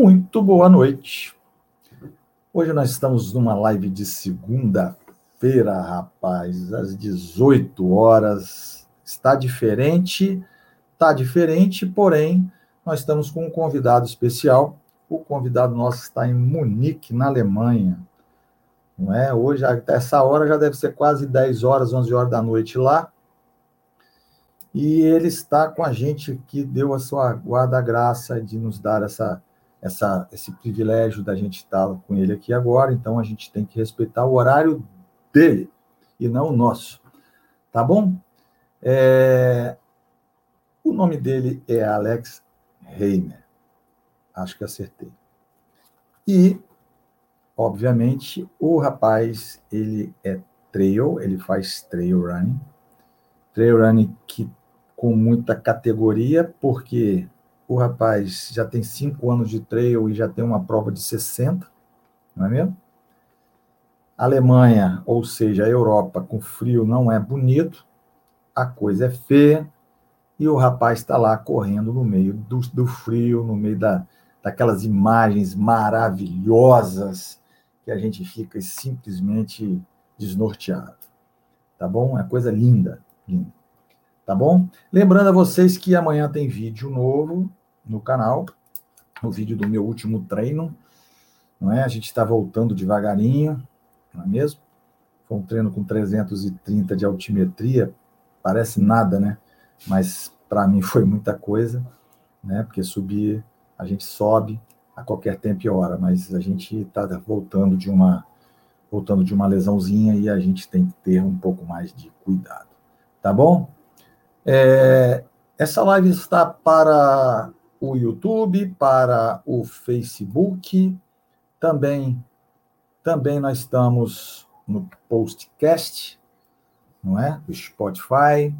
Muito boa noite. Hoje nós estamos numa live de segunda-feira, rapaz, às 18 horas. Está diferente, está diferente, porém, nós estamos com um convidado especial. O convidado nosso está em Munique, na Alemanha. Não é? Hoje, até essa hora, já deve ser quase 10 horas, 11 horas da noite lá. E ele está com a gente que deu a sua guarda-graça de nos dar essa, essa, esse privilégio da gente estar com ele aqui agora. Então a gente tem que respeitar o horário dele e não o nosso. Tá bom? É... O nome dele é Alex Reimer. Acho que acertei. E, obviamente, o rapaz, ele é trail, ele faz trail running. Trail running que com muita categoria, porque o rapaz já tem cinco anos de trail e já tem uma prova de 60, não é mesmo? Alemanha, ou seja, a Europa com frio não é bonito, a coisa é feia, e o rapaz está lá correndo no meio do, do frio, no meio da, daquelas imagens maravilhosas que a gente fica simplesmente desnorteado. Tá bom? É coisa linda, linda tá bom? Lembrando a vocês que amanhã tem vídeo novo no canal, o vídeo do meu último treino, não é? A gente está voltando devagarinho, não é mesmo? Foi um treino com 330 de altimetria, parece nada, né? Mas para mim foi muita coisa, né? Porque subir, a gente sobe a qualquer tempo e hora, mas a gente está voltando de uma voltando de uma lesãozinha e a gente tem que ter um pouco mais de cuidado, tá bom? É, essa live está para o YouTube, para o Facebook, também, também nós estamos no podcast, não é? Do Spotify.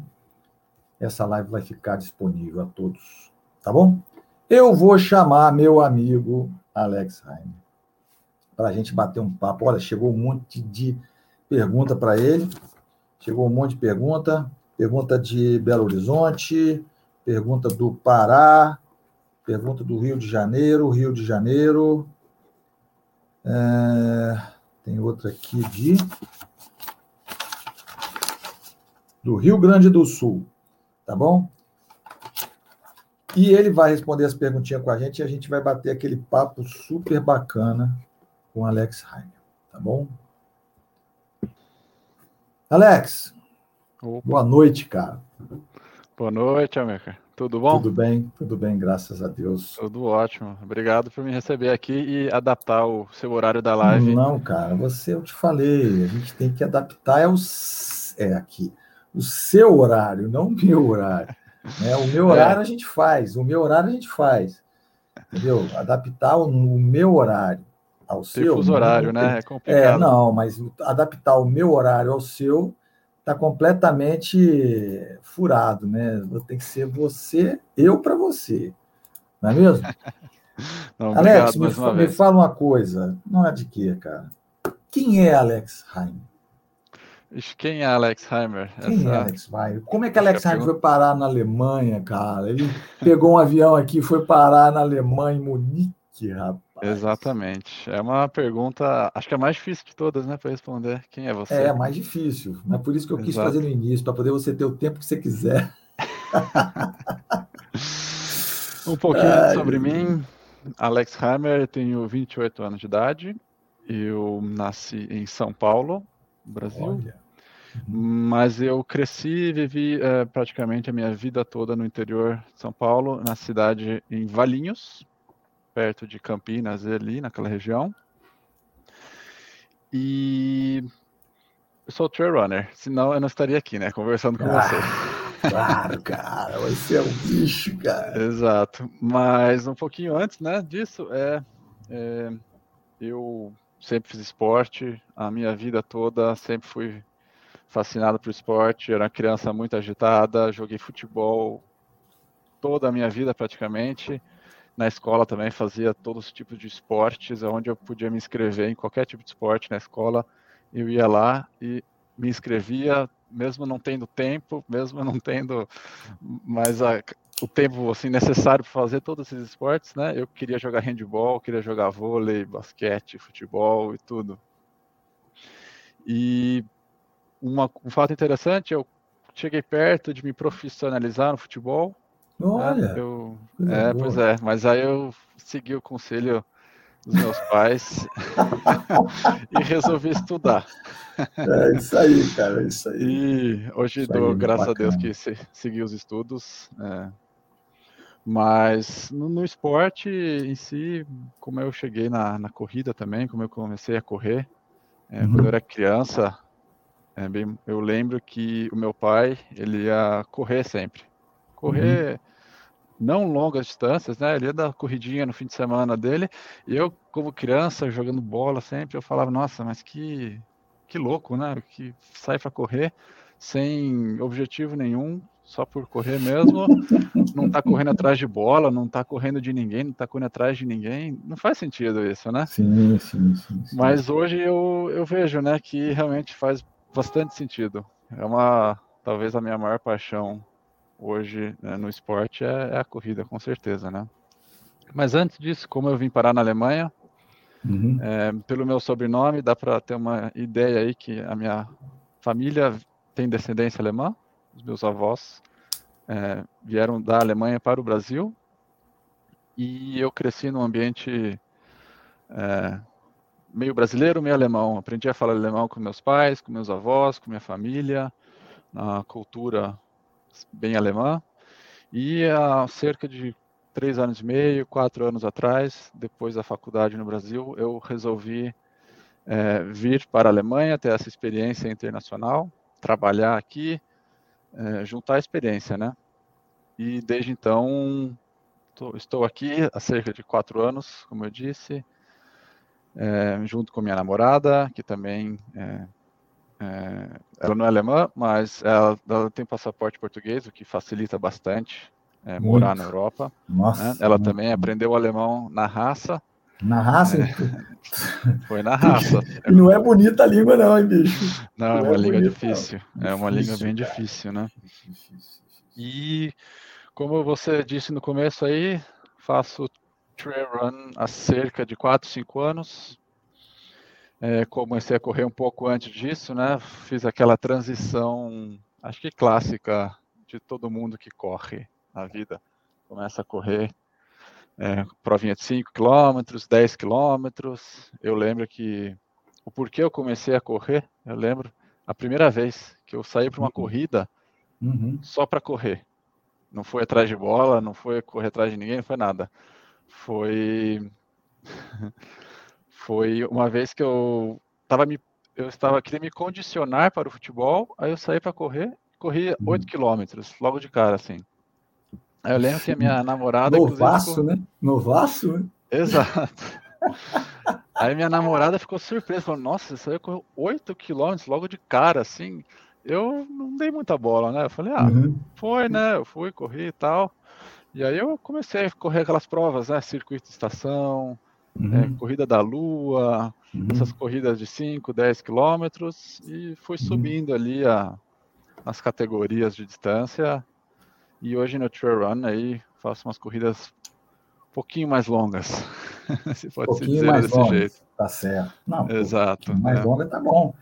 Essa live vai ficar disponível a todos, tá bom? Eu vou chamar meu amigo Alex Heine para a gente bater um papo. Olha, chegou um monte de pergunta para ele. Chegou um monte de pergunta pergunta de Belo Horizonte, pergunta do Pará, pergunta do Rio de Janeiro, Rio de Janeiro. É, tem outra aqui de. Do Rio Grande do Sul, tá bom? E ele vai responder as perguntinhas com a gente e a gente vai bater aquele papo super bacana com Alex Heine, tá bom? Alex, Opa. Boa noite, cara. Boa noite, América. Tudo bom? Tudo bem, tudo bem, graças a Deus. Tudo ótimo. Obrigado por me receber aqui e adaptar o seu horário da live. Não, cara, você, eu te falei, a gente tem que adaptar é, o, é aqui, o seu horário, não o meu horário. Né? O meu é. horário é. a gente faz, o meu horário a gente faz. Entendeu? Adaptar o, o meu horário ao seu. Fuso horário, né? É, é complicado. É, não, mas adaptar o meu horário ao seu está completamente furado, né? Tem que ser você, eu para você, não é mesmo? Não, Alex, me, me fala uma coisa, não é de quê, cara? Quem é Alex Heimer? Quem é Alex Heimer? Quem Essa... é Alex Heimer? Como é que Alex Heimer foi parar na Alemanha, cara? Ele pegou um avião aqui foi parar na Alemanha, em Munique, rapaz. Exatamente. É uma pergunta, acho que é a mais difícil de todas, né, para responder. Quem é você? É, a mais difícil. É por isso que eu quis Exato. fazer no início, para poder você ter o tempo que você quiser. um pouquinho Ai, sobre mim. Alex Hammer, tenho 28 anos de idade. Eu nasci em São Paulo, Brasil. Olha. Mas eu cresci e vivi é, praticamente a minha vida toda no interior de São Paulo, na cidade em Valinhos, perto de Campinas, ali naquela região. E eu sou trail runner, senão eu não estaria aqui, né, conversando com ah, você. Claro, cara, você é um bicho, cara. Exato. Mas um pouquinho antes, né, disso, é, é, eu sempre fiz esporte, a minha vida toda sempre fui fascinado por esporte, era uma criança muito agitada, joguei futebol toda a minha vida praticamente na escola também fazia todos os tipos de esportes, onde eu podia me inscrever em qualquer tipo de esporte na escola, eu ia lá e me inscrevia, mesmo não tendo tempo, mesmo não tendo mais a, o tempo assim necessário para fazer todos esses esportes, né? Eu queria jogar handball, queria jogar vôlei, basquete, futebol e tudo. E uma, um fato interessante, eu cheguei perto de me profissionalizar no futebol. Olha! Eu, é, pois é, mas aí eu segui o conselho dos meus pais e resolvi estudar. É isso aí, cara, é isso aí. E hoje isso dou, graças bacana. a Deus, que se, segui os estudos. É. Mas no, no, esporte em si, como eu cheguei na, na corrida também, como eu comecei a correr, é, uhum. quando eu era criança, é, bem, eu lembro que o meu pai, ele ia correr sempre. Correr... Uhum não longas distâncias, né? Ele ia dar corridinha no fim de semana dele. E eu, como criança, jogando bola sempre, eu falava, nossa, mas que, que louco, né? Que sai para correr sem objetivo nenhum, só por correr mesmo. não tá correndo atrás de bola, não tá correndo de ninguém, não tá correndo atrás de ninguém. Não faz sentido isso, né? Sim, sim, sim. sim. Mas hoje eu, eu vejo, né, que realmente faz bastante sentido. É uma, talvez a minha maior paixão hoje né, no esporte é, é, a corrida, com certeza, né? Mas antes disso, como eu vim parar na Alemanha, uhum. é, pelo meu sobrenome, dá para ter uma ideia aí que a minha família tem descendência alemã, os meus avós é, vieram da Alemanha para o Brasil e eu cresci num ambiente é, meio brasileiro, meio alemão. Aprendi a falar alemão com meus pais, com meus avós, com minha família, na cultura bem alemã. E há cerca de três anos e meio, quatro anos atrás, depois da faculdade no Brasil, eu resolvi é, vir para a Alemanha, ter essa experiência internacional, trabalhar aqui, é, juntar a experiência, né? E desde então tô, estou aqui há cerca de quatro anos, como eu disse, é, junto com minha namorada, que também é, é, ela não é alemã, mas ela, ela, tem passaporte português, o que facilita bastante é, morar na Europa. Nossa, né? Ela também aprendeu alemão na raça. Na raça? É, foi na raça. E não é bonita a língua, não, hein, bicho? Não, é não é uma língua difícil. Não. É uma difícil, língua bem cara. difícil, né? E como você disse no começo aí, faço trail run há cerca de 4, 5 anos. É, comecei a correr um pouco antes disso, né? Fiz aquela transição, acho que clássica de todo mundo que corre na vida. Começa a correr é, provinha de 5 km, 10 km. Eu lembro que o porquê eu comecei a correr, eu lembro a primeira vez que eu saí para uma uhum. corrida uhum. só para correr. Não foi atrás de bola, não foi correr atrás de ninguém, não foi nada. Foi Foi uma vez que eu estava me eu estava queria me condicionar para o futebol, aí eu saí para correr, corri 8 hum. quilômetros, logo de cara, assim. Aí eu lembro que a minha namorada. Novaço, ficou... né? Novaço, né? Exato. Aí minha namorada ficou surpresa, falou: Nossa, você saiu correu 8 quilômetros logo de cara, assim. Eu não dei muita bola, né? Eu falei: Ah, uhum. foi, né? Eu fui, corri e tal. E aí eu comecei a correr aquelas provas, né? Circuito de estação, uhum. é, corrida da Lua, uhum. essas corridas de 5, 10 quilômetros, e fui uhum. subindo ali a, as categorias de distância. E hoje no Trail Run aí faço umas corridas um pouquinho mais longas, se pode um pouquinho dizer mais desse jeito. Tá certo. Não, Exato. Um mais é. longa tá bom.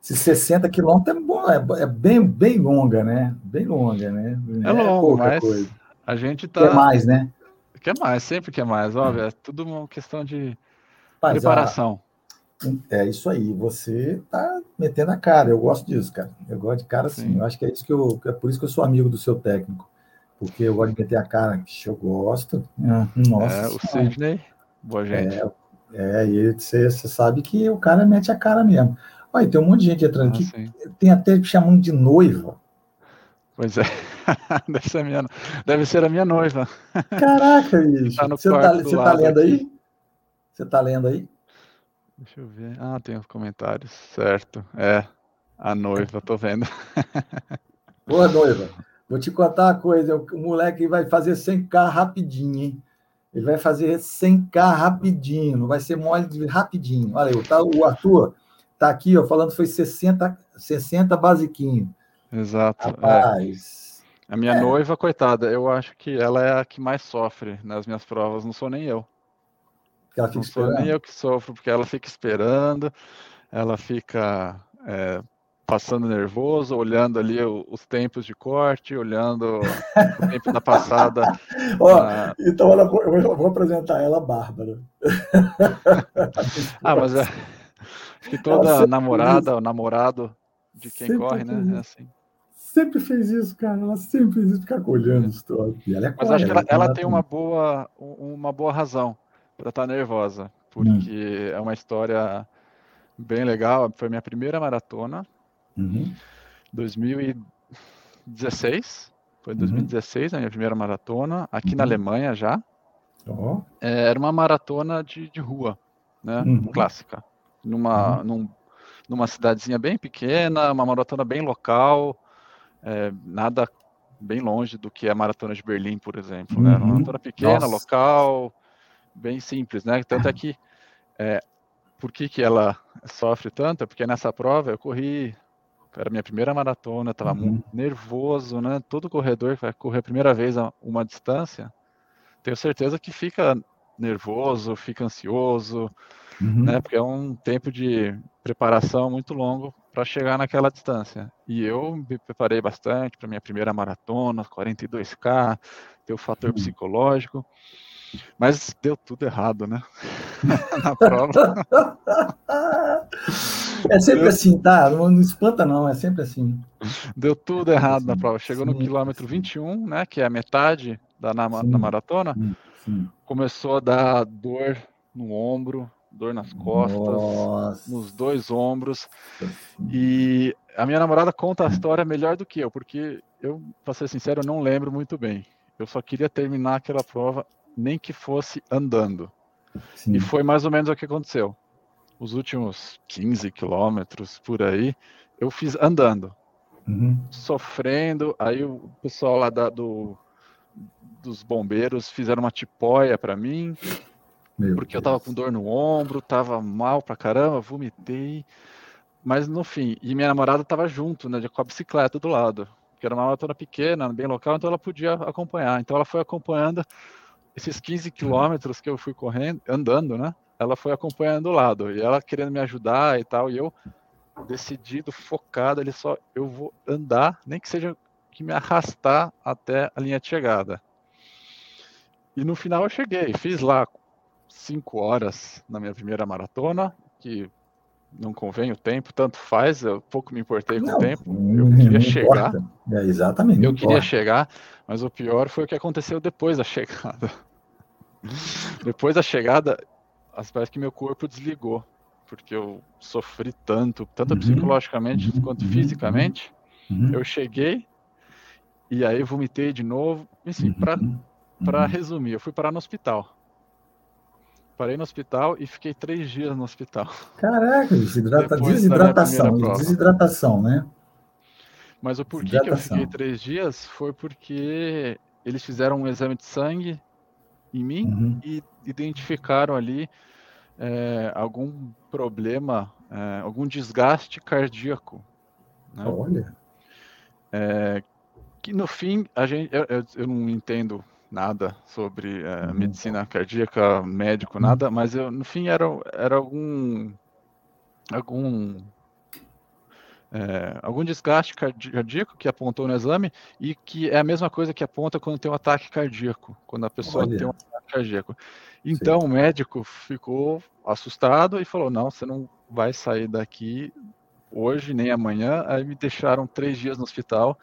Se 60 quilômetros é bom, é, é, bem, bem longa, né? Bem longa, né? É, é longo, mas coisa. a gente tá. Quer mais, né? Quer mais, sempre quer mais, óbvio. É tudo uma questão de Mas, preparação. é isso aí, você tá metendo a cara. Eu gosto disso, cara. Eu gosto de cara sim. Eu acho que é isso que eu. É por isso que eu sou amigo do seu técnico. Porque eu gosto de meter a cara, que eu gosto. Ah, nossa. É, o Sidney, boa gente. É, é e você, você sabe que o cara mete a cara mesmo. Olha, tem um monte de gente entrando ah, aqui. Sim. Tem até chamando de noiva. Pois é. deve, ser minha, deve ser a minha noiva. Caraca, bicho. Tá você tá, você tá lendo aqui. aí? Você tá lendo aí? Deixa eu ver. Ah, tem os comentários. Certo. É. A noiva, tô vendo. Boa, noiva. Vou te contar uma coisa. O moleque vai fazer 100k rapidinho, hein? Ele vai fazer 100k rapidinho. Não vai ser mole de rapidinho. Olha aí, tá, o Arthur tá aqui, ó, falando que foi 60, 60 basiquinho. Exato. É. Rapaz. É. A minha é. noiva, coitada, eu acho que ela é a que mais sofre nas minhas provas, não sou nem eu. Ela fica não esperando. sou nem eu que sofro, porque ela fica esperando, ela fica é, passando nervoso, olhando ali os tempos de corte, olhando o tempo da passada. Ó, na... Então ela, eu vou apresentar ela, Bárbara. ah, mas é, que toda namorada ou namorado de quem sempre corre, né? É assim. Sempre fez isso, cara. Ela sempre fez isso, ficar olhando os troços. Mas corre, acho que ela, ela tem uma boa, uma boa razão para estar tá nervosa, porque hum. é uma história bem legal. Foi minha primeira maratona. Uhum. 2016. Foi 2016 uhum. a minha primeira maratona, aqui uhum. na Alemanha já. Oh. É, era uma maratona de, de rua, né? Uhum. Clássica. Numa, uhum. num, numa cidadezinha bem pequena, uma maratona bem local, é, nada bem longe do que a maratona de Berlim, por exemplo. Né? Uma uhum. maratona pequena, Nossa. local, bem simples, né? Tanto é que é, por que, que ela sofre tanto? É porque nessa prova eu corri, era minha primeira maratona, estava uhum. muito nervoso, né? Todo corredor que vai correr a primeira vez a uma distância, tenho certeza que fica nervoso, fica ansioso, uhum. né? Porque é um tempo de preparação muito longo para chegar naquela distância. E eu me preparei bastante para minha primeira maratona, 42K, tem o fator uhum. psicológico. Mas deu tudo errado, né? Na prova. É sempre deu... assim, tá? Não, não, espanta, não, é sempre assim. Deu tudo é errado assim. na prova. Chegou sim, no quilômetro 21, né? Que é a metade da na, na maratona. Sim, sim. Começou a dar dor no ombro, dor nas costas, Nossa. nos dois ombros. E a minha namorada conta a história melhor do que eu, porque eu, para ser sincero, eu não lembro muito bem. Eu só queria terminar aquela prova nem que fosse andando. Sim. E foi mais ou menos o que aconteceu. Os últimos 15 quilômetros por aí, eu fiz andando, uhum. sofrendo. Aí o pessoal lá da, do, dos bombeiros fizeram uma tipóia para mim, Meu porque Deus. eu tava com dor no ombro, tava mal pra caramba, vomitei. Mas no fim, e minha namorada tava junto, né, com a bicicleta do lado, que era uma maratona pequena, bem local, então ela podia acompanhar. Então ela foi acompanhando esses 15 quilômetros que eu fui correndo, andando, né? Ela foi acompanhando do lado e ela querendo me ajudar e tal, e eu decidido, focado, ele só eu vou andar, nem que seja que me arrastar até a linha de chegada. E no final eu cheguei, fiz lá cinco horas na minha primeira maratona, que não convém o tempo, tanto faz, eu pouco me importei com não, o tempo. Eu queria chegar. É, exatamente. Eu queria chegar, mas o pior foi o que aconteceu depois da chegada. depois da chegada, parece que meu corpo desligou, porque eu sofri tanto, tanto uhum. psicologicamente uhum. quanto uhum. fisicamente. Uhum. Eu cheguei e aí vomitei de novo. Enfim, para uhum. uhum. resumir, eu fui parar no hospital parei no hospital e fiquei três dias no hospital. Caraca, desidrata, desidratação, desidratação, né? Mas o porquê que eu fiquei três dias foi porque eles fizeram um exame de sangue em mim uhum. e identificaram ali é, algum problema, é, algum desgaste cardíaco. Né? Olha. É, que no fim a gente, eu, eu, eu não entendo nada sobre é, medicina cardíaca, médico, uhum. nada, mas eu, no fim era, era algum algum é, algum desgaste cardíaco que apontou no exame e que é a mesma coisa que aponta quando tem um ataque cardíaco, quando a pessoa Olha. tem um ataque cardíaco. Então Sim. o médico ficou assustado e falou: não, você não vai sair daqui hoje nem amanhã. Aí me deixaram três dias no hospital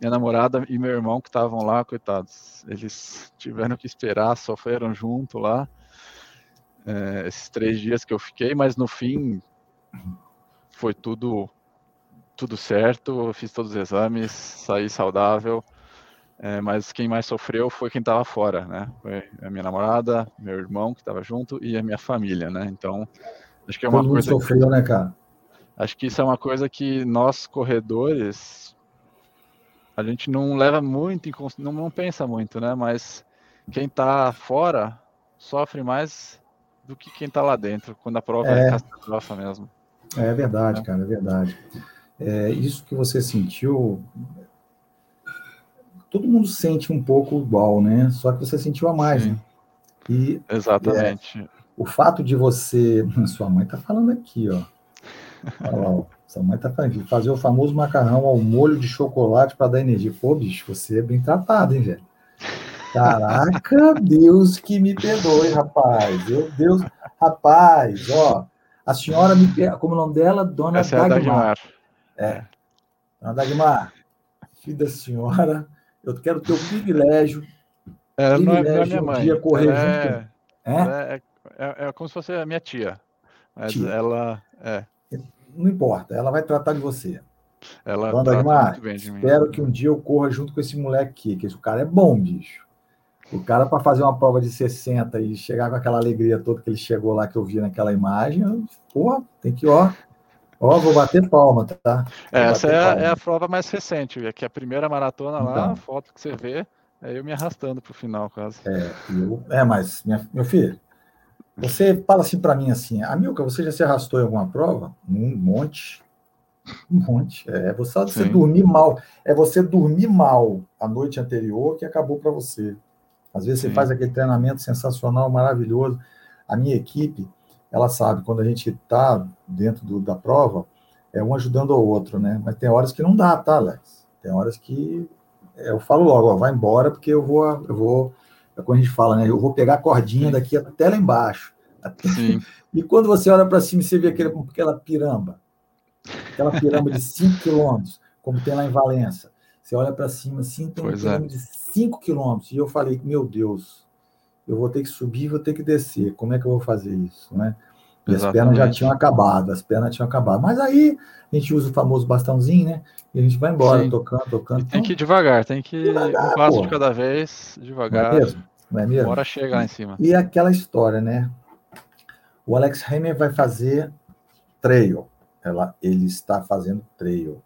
minha namorada e meu irmão que estavam lá, coitados, eles tiveram que esperar, sofreram junto lá, é, esses três dias que eu fiquei, mas no fim foi tudo tudo certo, eu fiz todos os exames, saí saudável, é, mas quem mais sofreu foi quem estava fora, né? Foi a minha namorada, meu irmão que estava junto e a minha família, né? Então, acho que é uma Todo coisa. sofreu, que... né, cara? Acho que isso é uma coisa que nós corredores a gente não leva muito, não, não pensa muito, né? Mas quem está fora sofre mais do que quem está lá dentro, quando a prova é, é catástrofe mesmo. É verdade, é. cara, é verdade. É, isso que você sentiu todo mundo sente um pouco igual, né? Só que você sentiu a mais, Sim. né? E, Exatamente. É, o fato de você. Sua mãe tá falando aqui, ó. Olha lá, sua mãe tá falando aqui. Fazer o famoso macarrão ao molho de chocolate para dar energia. Pô, bicho, você é bem tratado, hein, velho? Caraca, Deus que me perdoe, rapaz. Meu Deus, rapaz, ó. A senhora me. Como é o nome dela? Dona Essa Dagmar. É, Dagmar. é. Dona Dagmar, filho da senhora, eu quero ter o privilégio. Ela privilégio não é, é minha mãe. Dia correr é, junto. É? É, é, é, como se fosse a minha tia. Mas tia. ela. É. Não importa, ela vai tratar de você. Ela Dona Dagmar, espero que um dia eu corra junto com esse moleque aqui, que esse cara é bom, bicho. O cara, para fazer uma prova de 60 e chegar com aquela alegria toda que ele chegou lá, que eu vi naquela imagem, pô, tem que, ó, ó, vou bater palma, tá? Vou Essa é, palma. é, a prova mais recente, é que a primeira maratona então, lá, a foto que você vê, é eu me arrastando pro final, quase. É, eu, é mas, minha, meu filho, você fala assim para mim assim, Amilca, você já se arrastou em alguma prova? Um monte. Um monte. É você, você dormir mal. É você dormir mal a noite anterior que acabou para você. Às vezes Sim. você faz aquele treinamento sensacional, maravilhoso. A minha equipe, ela sabe, quando a gente está dentro do, da prova, é um ajudando o outro, né? Mas tem horas que não dá, tá, Alex? Tem horas que eu falo logo, ó, vai embora, porque eu vou, eu vou, é quando a gente fala, né? Eu vou pegar a cordinha daqui até lá embaixo. Sim. E quando você olha para cima, você vê aquele, aquela piramba, aquela piramba de 5 quilômetros, como tem lá em Valença. Você olha para cima assim, tem pois um é. de 5 quilômetros. E eu falei, meu Deus, eu vou ter que subir, vou ter que descer. Como é que eu vou fazer isso, né? E as pernas já tinham acabado, as pernas tinham acabado. Mas aí a gente usa o famoso bastãozinho, né? E a gente vai embora, Sim. tocando, tocando. E tem que ir devagar, tem que devagar, um passo de cada vez, devagar. Não é mesmo? Não é mesmo? Bora chegar em cima. E aquela história, né? O Alex Hammer vai fazer trail. Ela, ele está fazendo trail.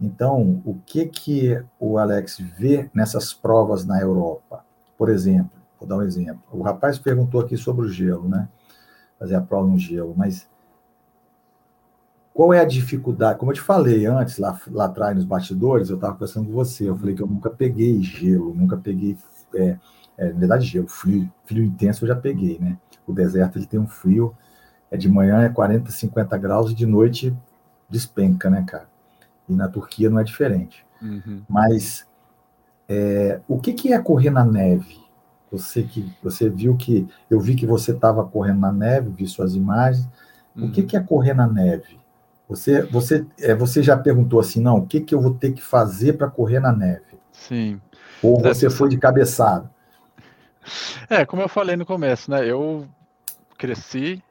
Então, o que que o Alex vê nessas provas na Europa? Por exemplo, vou dar um exemplo. O rapaz perguntou aqui sobre o gelo, né? Fazer a prova no gelo, mas qual é a dificuldade? Como eu te falei antes, lá, lá atrás nos bastidores, eu estava conversando com você, eu falei que eu nunca peguei gelo, nunca peguei, é, é, na verdade, gelo, frio, frio intenso eu já peguei, né? O deserto ele tem um frio, é de manhã é 40, 50 graus e de noite despenca, né, cara? E na Turquia não é diferente. Uhum. Mas é, o que, que é correr na neve? Você que você viu que eu vi que você estava correndo na neve, vi suas imagens. Uhum. O que, uhum. que é correr na neve? Você você é, você já perguntou assim, não? O que que eu vou ter que fazer para correr na neve? Sim. Ou você foi de cabeçada? É, como eu falei no começo, né? Eu cresci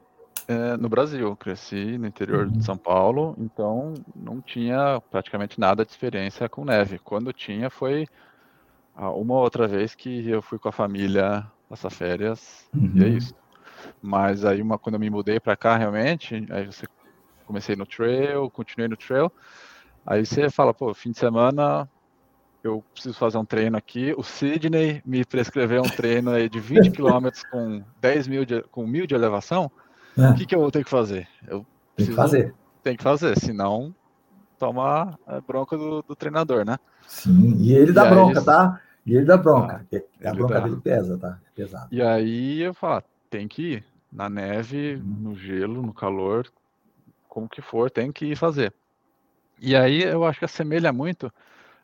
é, no Brasil, cresci no interior uhum. de São Paulo, então não tinha praticamente nada de experiência com neve. Quando tinha, foi uma outra vez que eu fui com a família passar férias, uhum. e é uhum. isso. Mas aí, uma, quando eu me mudei para cá, realmente, aí você comecei no trail, continuei no trail, aí você fala, pô, fim de semana eu preciso fazer um treino aqui. O Sidney me prescreveu um treino aí de 20 quilômetros com 10 mil de, com mil de elevação. É. O que, que eu vou ter que fazer? Eu tem que fazer. Tem que fazer, senão toma a bronca do, do treinador, né? Sim, e ele dá e bronca, aí, tá? E ele dá bronca. Ah, a bronca dá. dele pesa, tá? É pesado. E aí eu falo, ah, tem que ir. Na neve, uhum. no gelo, no calor, como que for, tem que ir fazer. E aí eu acho que assemelha muito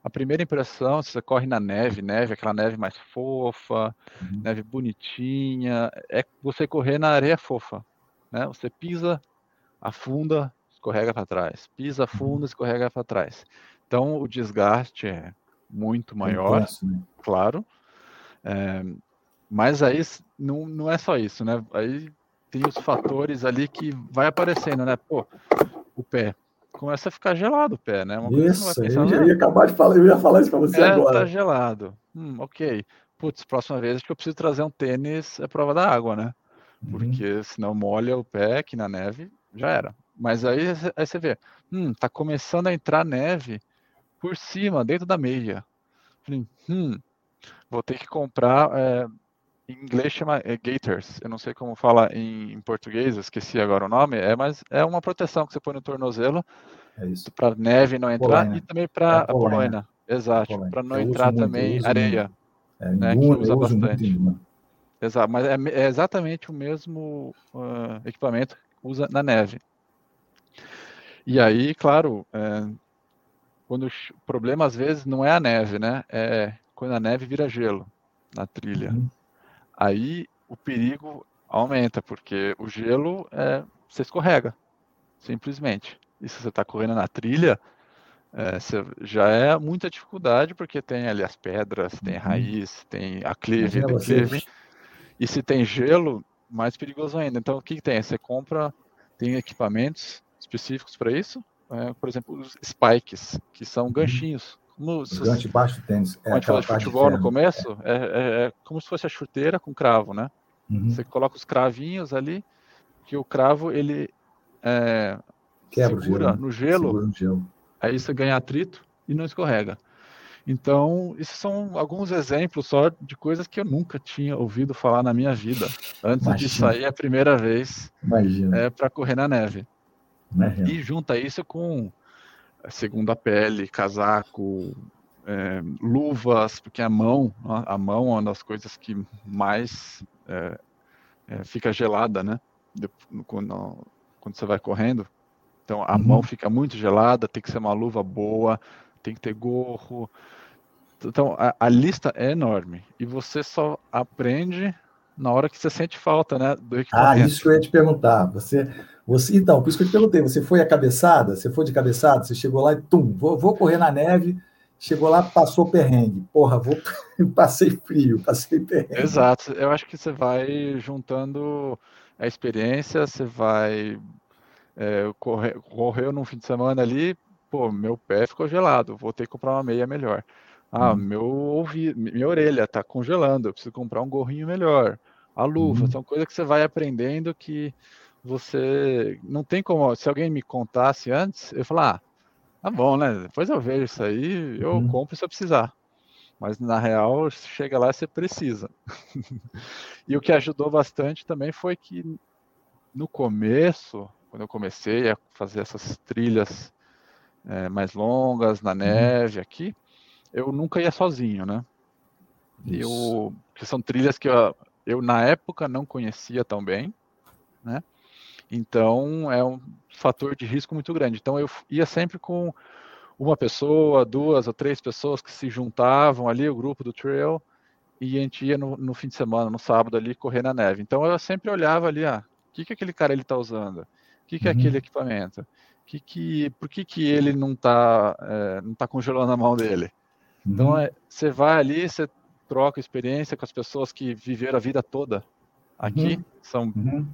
a primeira impressão, se você corre na neve, neve, aquela neve mais fofa, uhum. neve bonitinha, é você correr na areia fofa. Né? Você pisa, afunda, escorrega para trás. Pisa, afunda, escorrega para trás. Então, o desgaste é muito é maior, né? claro. É, mas aí não, não é só isso, né? Aí tem os fatores ali que vai aparecendo, né? Pô, o pé começa a ficar gelado o pé, né? Uma isso, pensar, eu ia acabar de falar, eu ia falar isso para você é, agora. Tá gelado. Hum, ok. Putz, próxima vez acho que eu preciso trazer um tênis à prova da água, né? Uhum. porque uhum. senão molha o pé aqui na neve, já era. Mas aí, aí você vê, hum, tá começando a entrar neve por cima, dentro da meia. Falei, hum, vou ter que comprar é, em inglês chama é, gaiters. Eu não sei como fala em, em português, esqueci agora o nome. É, mas é uma proteção que você põe no tornozelo é para neve não entrar Polaina. e também para é a polaina. Exato, para não eu entrar também areia. É, né, que usa bastante. Exato, mas é, é, exatamente o mesmo uh, equipamento que usa na neve. E aí, claro, é, quando o problema às vezes não é a neve, né? É quando a neve vira gelo na trilha. Uhum. Aí o perigo aumenta, porque o gelo é, você escorrega, simplesmente. E se você está correndo na trilha, é, já é muita dificuldade, porque tem ali as pedras, tem uhum. raiz, tem a clive, declive. E se tem gelo, mais perigoso ainda. Então, o que, que tem? Você compra, tem equipamentos específicos para isso. É, por exemplo, os spikes, que são ganchinhos. Como os gancho baixo tênis. É, a gente falou de futebol no começo, é. É, é. como se fosse a chuteira com cravo, né? Uhum. Você coloca os cravinhos ali, que o cravo ele é, Quebra segura gelo, no gelo, segura no gelo, aí você ganha atrito e não escorrega. Então, esses são alguns exemplos só de coisas que eu nunca tinha ouvido falar na minha vida, antes Imagina. de sair a primeira vez é, para correr na neve. Imagina. E junta isso com segunda pele, casaco, é, luvas, porque a mão, a mão é uma das coisas que mais é, é, fica gelada, né? quando, quando, você vai correndo. Então a uhum. mão fica muito gelada, tem que ser uma luva boa, tem que ter gorro. Então, a, a, lista é enorme. E você só aprende na hora que você sente falta, né? Do ah, isso que eu ia te perguntar. Você, você, então, por isso que eu te perguntei, você foi a cabeçada? Você foi de cabeçada? Você chegou lá e tum, vou, vou correr na neve. Chegou lá, passou perrengue. Porra, vou, passei frio, passei perrengue. Exato. Eu acho que você vai juntando a experiência, você vai é, correu num fim de semana ali, pô, meu pé ficou gelado, vou ter que comprar uma meia melhor. Ah, hum. meu ouvido, minha orelha tá congelando, eu preciso comprar um gorrinho melhor. A luva, hum. são coisas que você vai aprendendo que você não tem como. Se alguém me contasse antes, eu falar, ah, tá bom, né? Depois eu vejo isso aí, eu hum. compro se eu precisar. Mas na real, chega lá você precisa. e o que ajudou bastante também foi que no começo quando eu comecei a fazer essas trilhas é, mais longas na uhum. neve aqui, eu nunca ia sozinho, né? Eu, que são trilhas que eu, eu na época não conhecia tão bem, né? Então é um fator de risco muito grande. Então eu ia sempre com uma pessoa, duas ou três pessoas que se juntavam ali, o grupo do trail, e a gente ia no, no fim de semana, no sábado ali, correr na neve. Então eu sempre olhava ali, ah, o que, que aquele cara ele está usando? O que, que é uhum. aquele equipamento? Que que, por que, que ele não está é, não tá congelando a mão dele? Então, uhum. Então, é, você vai ali, você troca experiência com as pessoas que viveram a vida toda aqui, uhum. são uhum.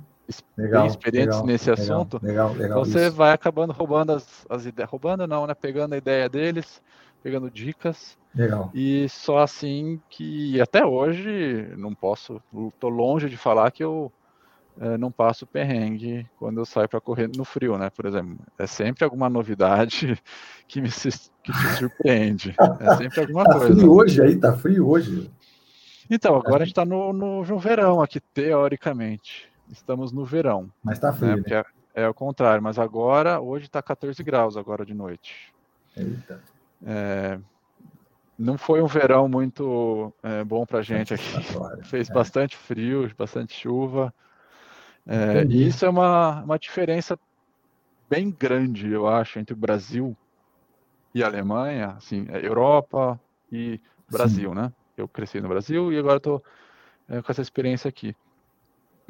Legal, experientes legal, nesse legal, assunto. Legal, então, você vai acabando roubando as, as ideias, roubando não, né? Pegando a ideia deles, pegando dicas. Legal. E só assim que até hoje não posso, estou longe de falar que eu é, não passo perrengue quando eu saio para correr no frio, né? Por exemplo, é sempre alguma novidade que me que te surpreende. É sempre alguma tá coisa. frio hoje aí, tá frio hoje. Então, agora a gente está no, no, no, verão aqui, teoricamente. Estamos no verão. Mas tá frio, né? né? É, é o contrário, mas agora, hoje está 14 graus agora de noite. Eita. É, não foi um verão muito é, bom para gente aqui. Fez é. bastante frio, bastante chuva. É, e isso é uma, uma diferença bem grande, eu acho, entre o Brasil e a Alemanha, assim, é Europa e Brasil, Sim. né? Eu cresci no Brasil e agora estou é, com essa experiência aqui.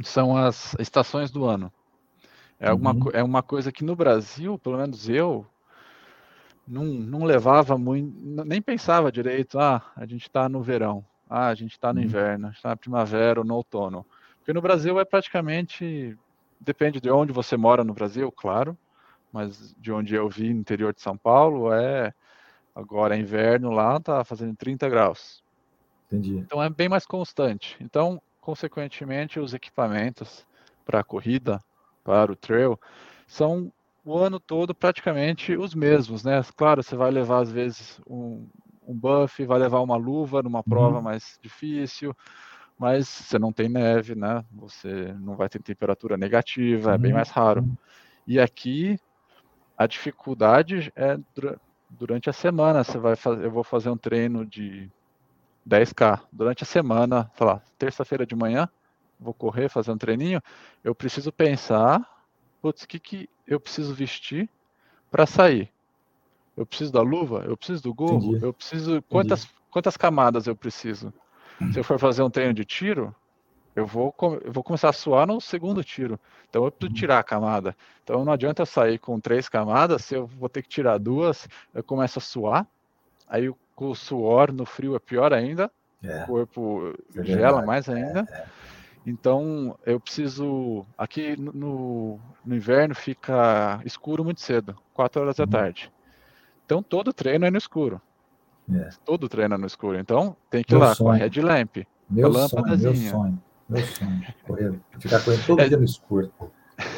São as estações do ano. É, alguma, uhum. é uma coisa que no Brasil, pelo menos eu, não, não levava muito, nem pensava direito, ah, a gente está no verão, ah, a gente está no uhum. inverno, está na primavera ou no outono. Porque no Brasil é praticamente. Depende de onde você mora no Brasil, claro, mas de onde eu vi, no interior de São Paulo, é. Agora é inverno lá, tá fazendo 30 graus. Entendi. Então é bem mais constante. Então, consequentemente, os equipamentos para a corrida, para o trail, são o ano todo praticamente os mesmos, né? Claro, você vai levar às vezes um, um buff, vai levar uma luva numa prova uhum. mais difícil, mas você não tem neve, né? Você não vai ter temperatura negativa, é bem mais raro. Uhum. E aqui a dificuldade é durante a semana. Você vai fazer, eu vou fazer um treino de 10k durante a semana, sei lá, terça-feira de manhã, vou correr, fazer um treininho. Eu preciso pensar, putz, o que, que eu preciso vestir para sair? Eu preciso da luva? Eu preciso do gorro? Entendi. Eu preciso. Quantas, quantas camadas eu preciso? Se eu for fazer um treino de tiro, eu vou, eu vou começar a suar no segundo tiro. Então eu preciso tirar a camada. Então não adianta eu sair com três camadas, se eu vou ter que tirar duas, eu começo a suar. Aí com o suor no frio é pior ainda. É. O corpo É gela mais ainda. É, é. Então eu preciso. Aqui no, no inverno fica escuro muito cedo, 4 horas da Uhum. tarde. Então todo treino é no escuro. É. Todo treino é no escuro. Então tem que ir Meu lá com a sonho. headlamp. Meu A sonho, meu sonho, meu sonho. Correr, ficar correndo todo dia no escuro.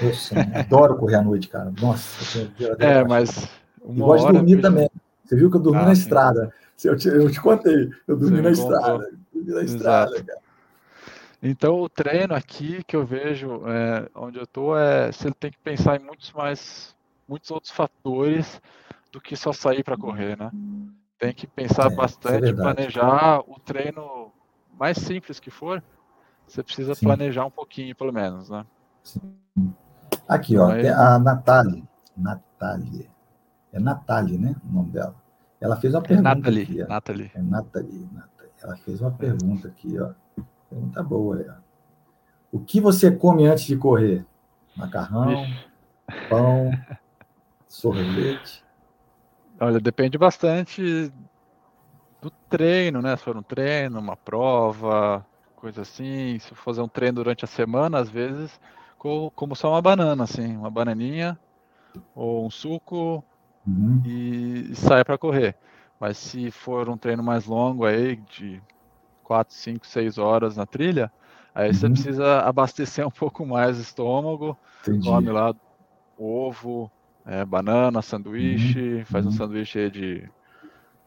Meu sonho. Adoro correr à noite, cara. Nossa, eu verdadeira É, mas E uma gosto de dormir também. Você viu que eu dormi Ah, na sim. estrada. Eu te, eu te contei, eu dormi Você na estrada. Dormi na Exato. estrada, cara. Então, o treino aqui que eu vejo é, onde eu tô é você tem que pensar em muitos mais, muitos outros fatores do que só sair para correr, né? Tem que pensar É, é bastante, verdade. planejar o treino mais simples que for. Você precisa Sim. planejar um pouquinho, pelo menos, né? Aqui, ó, a Natália. Natália. É Natália, né? O nome dela. Ela fez uma É pergunta. Nathalie, aqui. Nathalie. É Nathalie, Nathalie. Ela fez uma pergunta aqui, ó. Pergunta boa, aí, ó. O que você come antes de correr? Macarrão, Vixe. pão, sorvete. Olha, depende bastante do treino, né? Se for um treino, uma prova, coisa assim. Se eu fazer um treino durante a semana, às vezes, co- como só uma banana, assim, uma bananinha ou um suco Uhum. e, e saia para correr. Mas se for um treino mais longo aí, de 4, 5, 6 horas na trilha, aí você Uhum. precisa abastecer um pouco mais o estômago, Entendi. come lá ovo, é, banana, sanduíche, faz um uhum. sanduíche de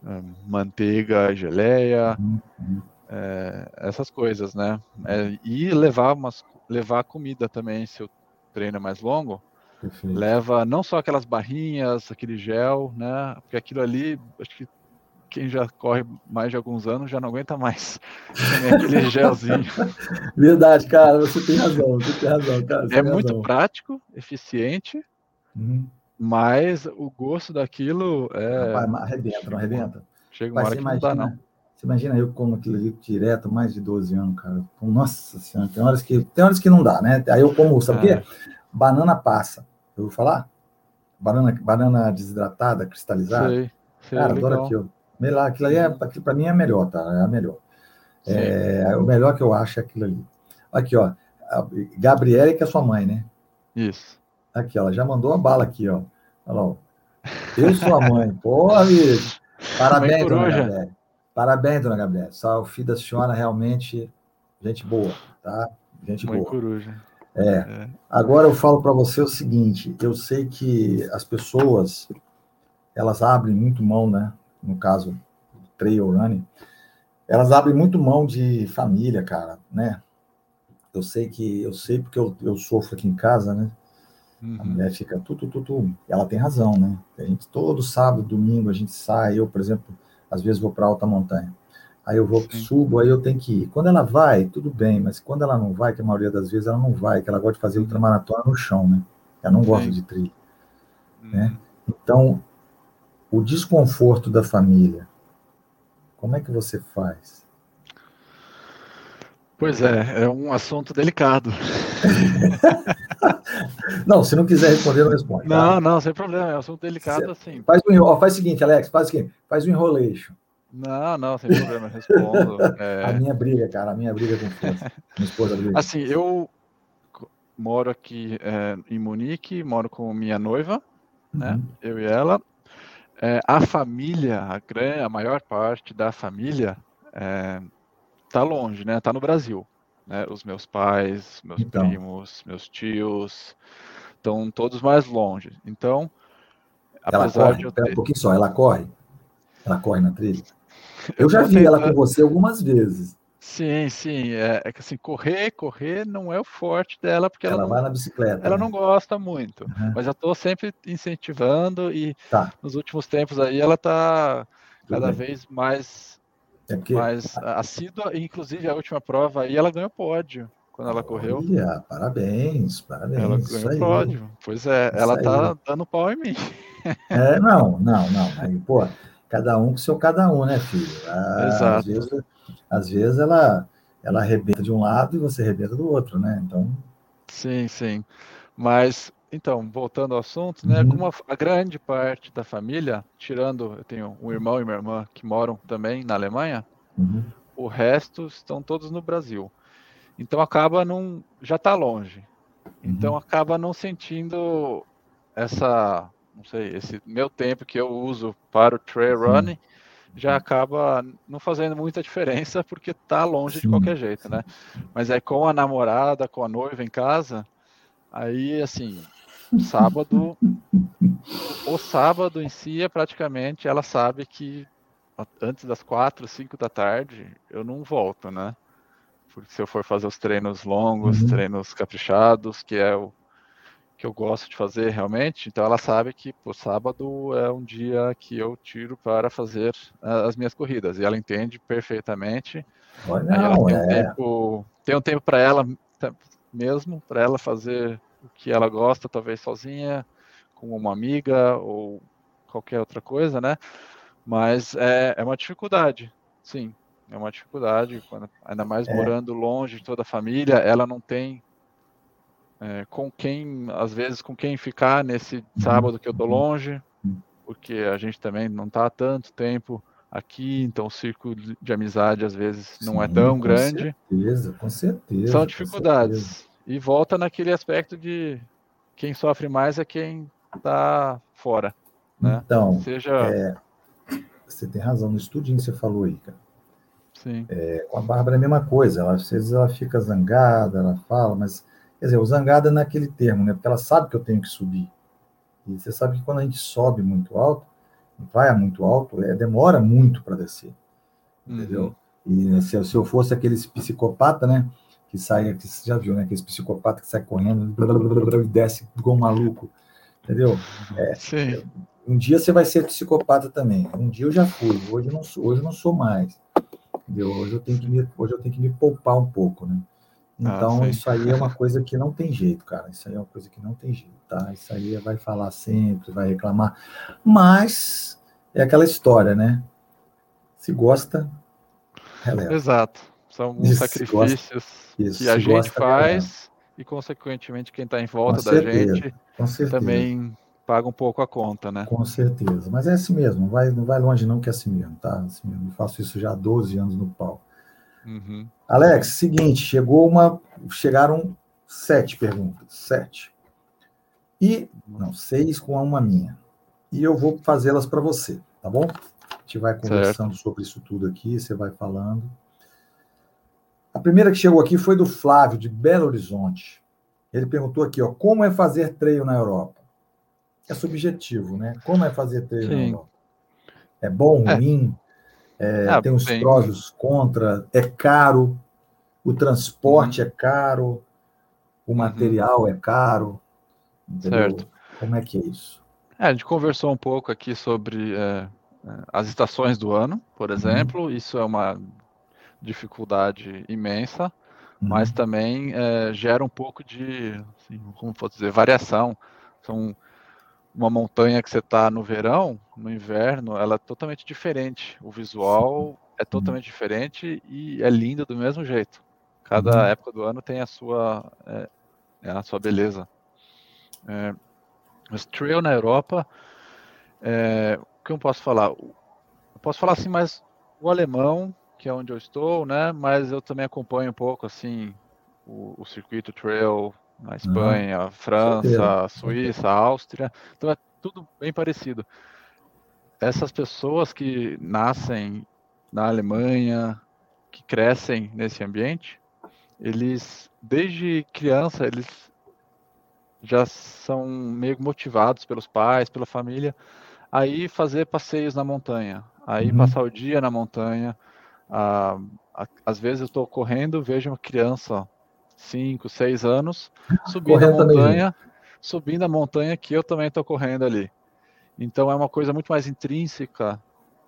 é, manteiga, geleia, Uhum, uhum. é, essas coisas, né? É, e levar umas, levar comida também, se o treino é mais longo, Perfeito. leva não só aquelas barrinhas, aquele gel, né? Porque aquilo ali, acho que quem já corre mais de alguns anos já não aguenta mais comer aquele gelzinho. Verdade, cara, você tem razão, você tem razão, cara. É muito razão. prático, eficiente, Uhum. mas o gosto daquilo é. Rapaz, arrebenta, não arrebenta? Chega uma Rapaz, hora você que não dá, não. imagina, você imagina eu como aquilo ali direto, mais de 12 anos, cara. Nossa senhora, tem horas que, tem horas que não dá, né? Aí eu como, sabe o É. quê? Banana passa. Eu vou falar? Banana, banana desidratada, cristalizada. Sei, sei, Cara, adoro legal. aquilo. Melhor, aquilo é, aquilo pra mim é melhor, tá? É a melhor. É, o melhor que eu acho é aquilo ali. Aqui, ó. Gabriele, que é sua mãe, né? Isso. Aqui, ela já mandou a bala aqui, ó. Olha lá, ó. Eu sou a mãe. Pô, amigo. Parabéns, Mãe dona. Gabriele. Parabéns, dona Gabriele. O filho da senhora realmente gente boa, tá? Gente Mãe boa. coruja. É. É. Agora eu falo para você o seguinte, eu sei que as pessoas elas abrem muito mão, né? No caso do trail running, elas abrem muito mão de família, cara, né? Eu sei que eu sei porque eu, eu sofro aqui em casa, né? A Uhum. mulher fica tu, tu, tu, tu. Ela tem razão, né? A gente todo sábado, domingo a gente sai. Eu, por exemplo, às vezes vou para alta montanha. Aí eu vou, Sim. subo, aí eu tenho que ir. Quando ela vai, tudo bem, mas quando ela não vai, que a maioria das vezes ela não vai, que ela gosta de fazer ultramaratona no chão, né? Ela não gosta Sim. de trilha. Uhum. né? Então, o desconforto da família, como é que você faz? Pois é, é um assunto delicado. Não, se não quiser responder, não responde. tá? Não, não, sem problema, é um assunto delicado assim. Faz o, ó, faz o seguinte, Alex, faz o seguinte, faz o enrolation. Não, não, sem problema, respondo. É, A minha briga, cara, a minha briga com força. Minha esposa briga. Assim, eu moro aqui é, em Munique, moro com minha noiva, né? Uhum. Eu e ela. É, a família, a, gran- a maior parte da família é, tá longe, né? Tá no Brasil. Né? Os meus pais, meus Então. primos, meus tios, estão todos mais longe. Então, Ela apesar corre, de eu espera um ter. pouquinho só, ela corre? Ela corre na trilha? Eu já vi ela com você algumas vezes. Sim, sim. É, é, que assim, correr, correr não é o forte dela, porque ela, ela não, vai na bicicleta. Ela né? não gosta muito. Uhum. Mas eu estou sempre incentivando e tá. nos últimos tempos aí ela está cada bem. vez mais, é porque... mais assídua. Inclusive a última prova aí ela ganhou pódio quando ela correu. Olha, parabéns, parabéns. Ela ganhou pódio. Pois é, isso ela aí. tá dando pau em mim. É, não, não, não. Aí, pô, cada um com seu cada um, né, filho? Ah, Exato. Às vezes, às vezes ela, ela arrebenta de um lado e você arrebenta do outro, né? Então. Sim, sim. Mas, então, voltando ao assunto, né? Uhum. Como a, a, grande parte da família, tirando, eu tenho um irmão e uma irmã que moram também na Alemanha, uhum. o resto estão todos no Brasil. Então acaba não. já está longe. Então uhum. acaba não sentindo essa não sei, esse meu tempo que eu uso para o trail running já acaba não fazendo muita diferença porque tá longe Sim. de qualquer jeito, né? Mas é com a namorada, com a noiva em casa, aí assim, sábado, o sábado em si é praticamente, ela sabe que antes das quatro, cinco da tarde eu não volto, né? Porque se eu for fazer os treinos longos, uhum. treinos caprichados, que é o que eu gosto de fazer realmente, então ela sabe que o sábado é um dia que eu tiro para fazer as minhas corridas e ela entende perfeitamente. Olha, ela tem, um é. tempo, tem um tempo para ela mesmo, para ela fazer o que ela gosta, talvez sozinha, com uma amiga ou qualquer outra coisa, né? Mas é, é uma dificuldade, sim, é uma dificuldade, quando, ainda mais é. morando longe de toda a família, ela não tem é, com quem, às vezes, com quem ficar nesse sábado que eu tô longe, porque a gente também não tá há tanto tempo aqui, então o círculo de amizade às vezes não é tão com grande. Com certeza, com certeza. São dificuldades. Certeza. E volta naquele aspecto de quem sofre mais é quem tá fora. Né? Então, Seja... É, você tem razão no estudinho que você falou aí, cara. Sim. É, com a Bárbara é a mesma coisa, ela, às vezes ela fica zangada, ela fala, mas Quer dizer, o zangada é naquele termo, né? Porque ela sabe que eu tenho que subir. E você sabe que quando a gente sobe muito alto, vai muito alto, é, demora muito para descer. Entendeu? Uhum. E se, se, eu fosse aqueles psicopata, né? Que sai, que você já viu, né? Aqueles psicopata que sai correndo e desce igual um maluco. Entendeu? É, Sim. Um dia você vai ser psicopata também. Um dia eu já fui, hoje eu não sou, hoje eu não sou mais. Entendeu? Hoje eu tenho que me, hoje eu tenho que me poupar um pouco, né? Ah, então, ah, isso aí é uma coisa que não tem jeito, cara. Isso aí é uma coisa que não tem jeito, tá? Isso aí vai falar sempre, vai reclamar. Mas é aquela história, né? Se gosta, releva. Exato. São alguns isso, sacrifícios isso, que a gente gosta, faz releva. e, consequentemente, quem está em volta com da certeza, gente também paga um pouco a conta, né? Com certeza. Mas é assim mesmo, não vai, não vai longe não que é assim mesmo, tá? Assim mesmo. Eu faço isso já há 12 anos no pau. Uhum. Alex, seguinte, chegou uma, chegaram sete perguntas, sete. E, não, seis com uma minha. E eu vou fazê-las para você, tá bom? A gente vai conversando certo. sobre isso tudo aqui, você vai falando. A primeira que chegou aqui foi do Flávio, de Belo Horizonte. Ele perguntou aqui, ó, como é fazer treino na Europa? É subjetivo, né? Como é fazer treino Sim. na Europa? É bom, é. ruim? É. É, ah, tem os bem. prós e os contras, é caro, o transporte uhum. é caro, o uhum. material uhum. é caro. Entendeu? Certo. Como é que é isso? É, a gente conversou um pouco aqui sobre é, é as estações do ano, por uhum. exemplo. Uhum. Isso é uma dificuldade imensa, uhum. mas também é, gera um pouco de, assim, como posso dizer, variação. São uma montanha que você está no verão, no inverno, ela é totalmente diferente. O visual é totalmente diferente e é lindo do mesmo jeito. Cada uhum. época do ano tem a sua, é, é a sua beleza. É, mas trail na Europa, é, o que eu posso falar? Eu posso falar assim, mas o alemão, que é onde eu estou, né? Mas eu também acompanho um pouco assim o, o circuito trail na Espanha. França, Suíça, Áustria. Então é tudo bem parecido. Essas pessoas que nascem na Alemanha, que crescem nesse ambiente, eles desde criança eles já são meio motivados pelos pais, pela família, a ir fazer passeios na montanha, a ir uhum. passar o dia na montanha, Ah, às vezes eu estou correndo, vejo uma criança, 5, 6 anos, subindo a montanha, subindo a montanha que eu também estou correndo ali. Então é uma coisa muito mais intrínseca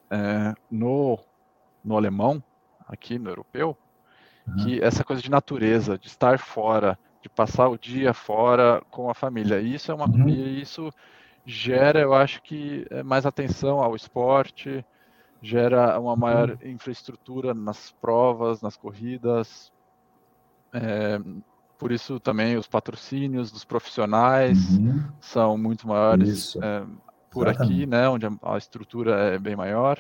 é, no, no alemão, aqui no europeu, uhum. que essa coisa de natureza, de estar fora, de passar o dia fora com a família. Isso é uma uhum. isso gera, eu acho que é mais atenção ao esporte, gera uma maior uhum. infraestrutura nas provas, nas corridas. É, por isso também os patrocínios dos profissionais uhum. são muito maiores é, por Exatamente. aqui, né, onde a, estrutura é bem maior.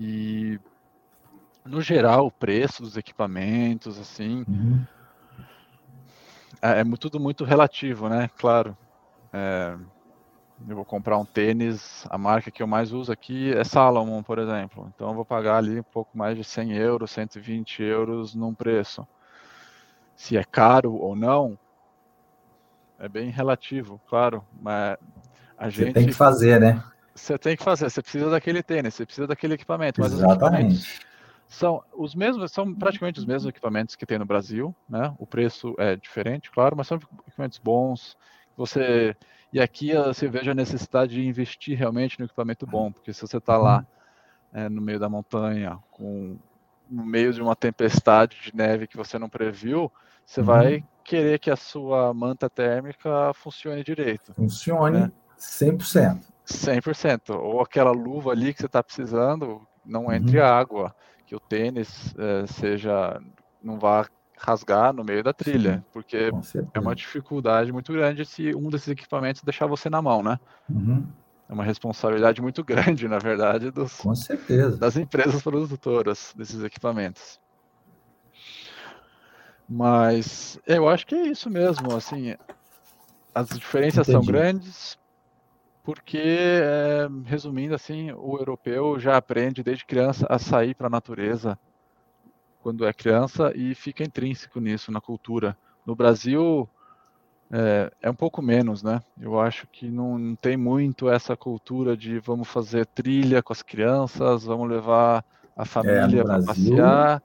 E no geral o preço dos equipamentos, assim, uhum. é, é, tudo muito relativo, né? Claro. É, eu vou comprar um tênis, a marca que eu mais uso aqui é Salomon, por exemplo. Então eu vou pagar ali um pouco mais de 100 euros, 120 euros num preço. Se é caro ou não, é bem relativo, claro. Mas a gente. Você tem que fazer, né? Você tem que fazer, você precisa daquele tênis, você precisa daquele equipamento. Mas Exatamente. São os mesmos, são praticamente os mesmos equipamentos que tem no Brasil, né? O preço é diferente, claro, mas são equipamentos bons. Você e aqui você veja a necessidade de investir realmente no equipamento bom, porque se você está lá é, no meio da montanha, com, no meio de uma tempestade de neve que você não previu, você uhum. vai querer que a sua manta térmica funcione direito. Funcione né? 100%. 100%. Ou aquela luva ali que você está precisando, não entre uhum. água, que o tênis é, seja, não vá rasgar no meio da trilha, Sim, porque é uma dificuldade muito grande se um desses equipamentos deixar você na mão, né? Uhum. É uma responsabilidade muito grande, na verdade, dos, Com certeza. das empresas produtoras desses equipamentos. Mas eu acho que é isso mesmo, assim, as diferenças Entendi. são grandes, porque, é, resumindo assim, o europeu já aprende desde criança a sair para a natureza, quando é criança e fica intrínseco nisso, na cultura. No Brasil, é, é, um pouco menos, né? Eu acho que não, não, tem muito essa cultura de vamos fazer trilha com as crianças, vamos levar a é, família é, para passear.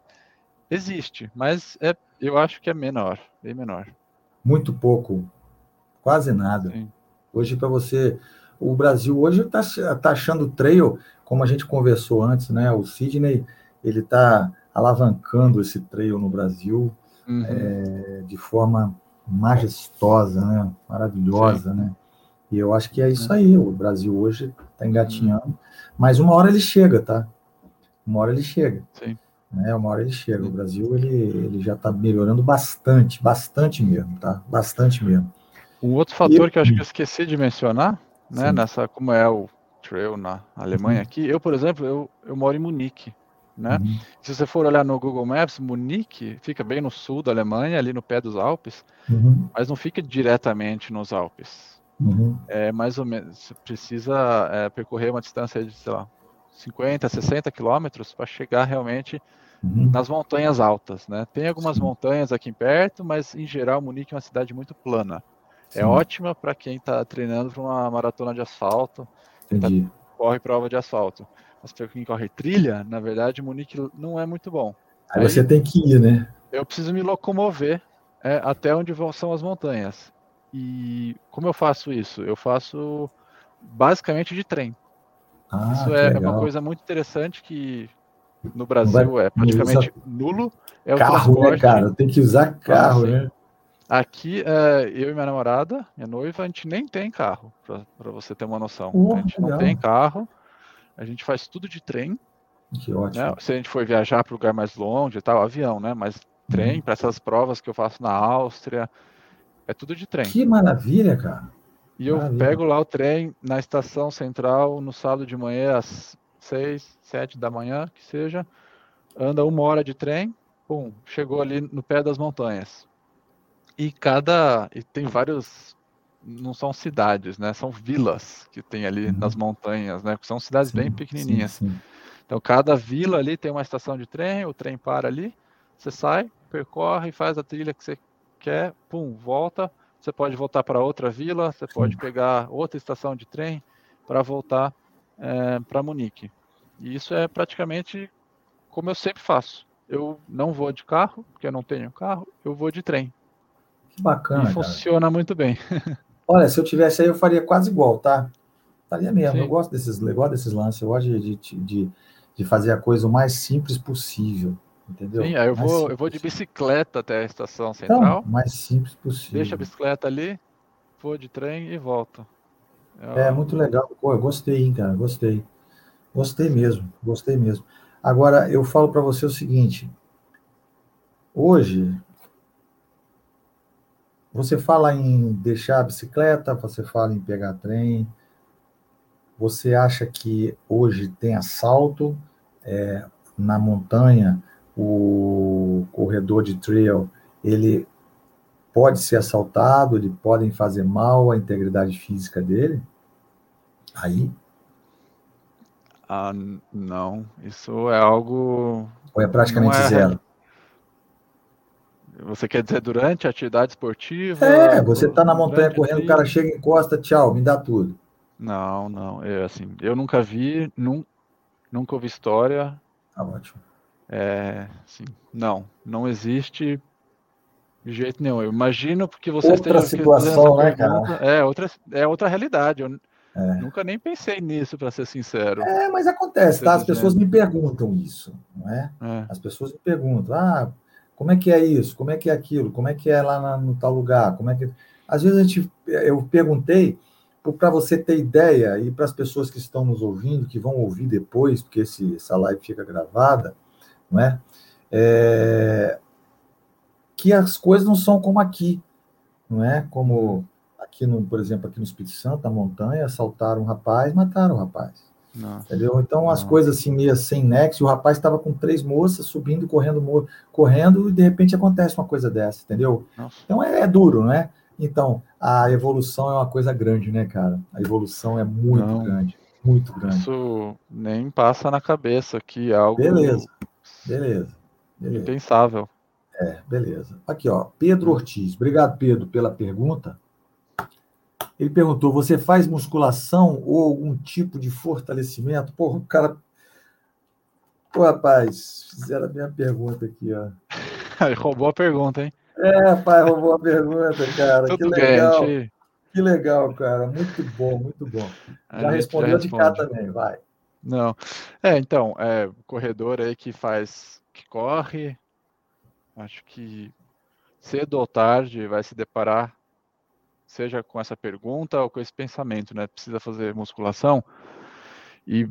Existe, mas é, eu acho que é menor, bem menor. Muito pouco, quase nada. Sim. Hoje, para você. O Brasil hoje está tá achando trail, como a gente conversou antes, né? O Sidney, ele está alavancando esse trail no Brasil uhum. é, de forma majestosa, né? maravilhosa, Sim. né? E eu acho que é isso aí. O Brasil hoje está engatinhando, mas uma hora ele chega, tá? Uma hora ele chega. Sim. Né? Uma hora ele chega. O Brasil ele, ele já está melhorando bastante, bastante mesmo, tá? Bastante mesmo. Um outro fator e, que eu acho que eu esqueci de mencionar, né? Sim. Nessa como é o trail na Alemanha uhum. aqui. Eu, por exemplo, eu, eu moro em Munique. Né? Uhum. Se você for olhar no Google Maps, Munique fica bem no sul da Alemanha, ali no pé dos Alpes, uhum. mas não fica diretamente nos Alpes. Uhum. É mais ou menos, você precisa é, percorrer uma distância de, sei lá, 50, 60 quilômetros para chegar realmente uhum. nas montanhas altas, né? Tem algumas Sim. montanhas aqui perto, mas em geral Munique é uma cidade muito plana. É Sim. É ótima para quem está treinando para uma maratona de asfalto, tá, corre prova de asfalto. Mas para quem corre trilha, na verdade, Munique não é muito bom. Aí, Aí você tem que ir, né? Eu preciso me locomover é, até onde são as montanhas. E como eu faço isso? Eu faço basicamente de trem. Ah, isso é, é uma coisa muito interessante que no Brasil vai, é praticamente nulo. É carro, né, transporte. né, cara? Tem que usar carro, assim, né? Aqui, é, eu e minha namorada, minha noiva, a gente nem tem carro, para você ter uma noção. Uh, a gente legal. não tem carro. A gente faz tudo de trem. Que ótimo. Né? Se a gente for viajar para lugar mais longe e tal, avião, né? Mas trem, uhum. para essas provas que eu faço na Áustria, é tudo de trem. Que maravilha, cara. E maravilha. eu pego lá o trem na estação central no sábado de manhã, às seis, sete da manhã, que seja. Anda uma hora de trem, pum, chegou ali no pé das montanhas. E cada. E tem vários não são cidades, né? São vilas que tem ali uhum. nas montanhas, né? São cidades sim, bem pequenininhas. Sim, sim. Então cada vila ali tem uma estação de trem, o trem para ali, você sai, percorre, faz a trilha que você quer, pum, volta. Você pode voltar para outra vila, você pode pegar outra estação de trem para voltar é, para Munique. E isso é praticamente como eu sempre faço. Eu não vou de carro, porque eu não tenho carro, eu vou de trem. Que bacana. E funciona muito bem. Olha, se eu tivesse aí, eu faria quase igual, tá? Faria mesmo. Sim. Eu gosto desses, eu gosto desses lances, eu gosto de, de, de, fazer a coisa o mais simples possível. Entendeu? Sim, aí eu vou, eu vou de bicicleta até a estação central. Então, mais simples possível. Deixa a bicicleta ali, vou de trem e volto. É, é muito legal. Pô, eu gostei, hein, cara, gostei. Gostei mesmo, gostei mesmo. Agora, eu falo para você o seguinte: hoje, você fala em deixar a bicicleta, você fala em pegar trem. Você acha que hoje tem assalto é, na montanha? O corredor de trail ele pode ser assaltado, ele podem fazer mal à integridade física dele? Aí? Ah, não, isso é algo. Ou é praticamente é... zero? Você quer dizer durante a atividade esportiva? É, você está na montanha correndo, o cara chega, encosta, tchau, me dá tudo. Não, não, é assim, eu nunca vi, num, nunca ouvi história. Tá ótimo. É, assim, não, não existe de jeito nenhum. Eu imagino porque você outra situação, né, cara? É outra, é outra realidade. Eu é. nunca nem pensei nisso, para ser sincero. É, mas acontece, tá? As pessoas me perguntam isso, não é? é? As pessoas me perguntam, ah, como é que é isso? Como é que é aquilo? Como é que é lá no tal lugar? Como é que às vezes a gente, eu perguntei para você ter ideia e para as pessoas que estão nos ouvindo, que vão ouvir depois, porque esse, essa live fica gravada, não é? é? Que as coisas não são como aqui, não é? Como aqui no, por exemplo, aqui no Espírito Santo, na montanha, assaltaram um rapaz, mataram o um rapaz. Entendeu? Então, as coisas assim, meio sem nexo, o rapaz estava com três moças subindo, correndo, correndo, e de repente acontece uma coisa dessa, entendeu? Nossa. Então é, é, duro, não é? Então, a evolução é uma coisa grande, né, cara? A evolução é muito não, grande, muito grande. Isso nem passa na cabeça que é algo. Beleza, beleza. beleza. Impensável. É, beleza. Aqui, ó, Pedro Ortiz. Obrigado, Pedro, pela pergunta. Ele perguntou: você faz musculação ou algum tipo de fortalecimento? Porra, o cara. Pô, rapaz, fizeram a minha pergunta aqui, ó. roubou a pergunta, hein? É, rapaz, roubou a pergunta, cara. Tudo que legal. Bem, que legal, cara. Muito bom, muito bom. Já respondeu já de cá também, vai. Não. É, então, é, corredor aí que faz, que corre, acho que cedo ou tarde vai se deparar seja com essa pergunta ou com esse pensamento, né? Precisa fazer musculação? E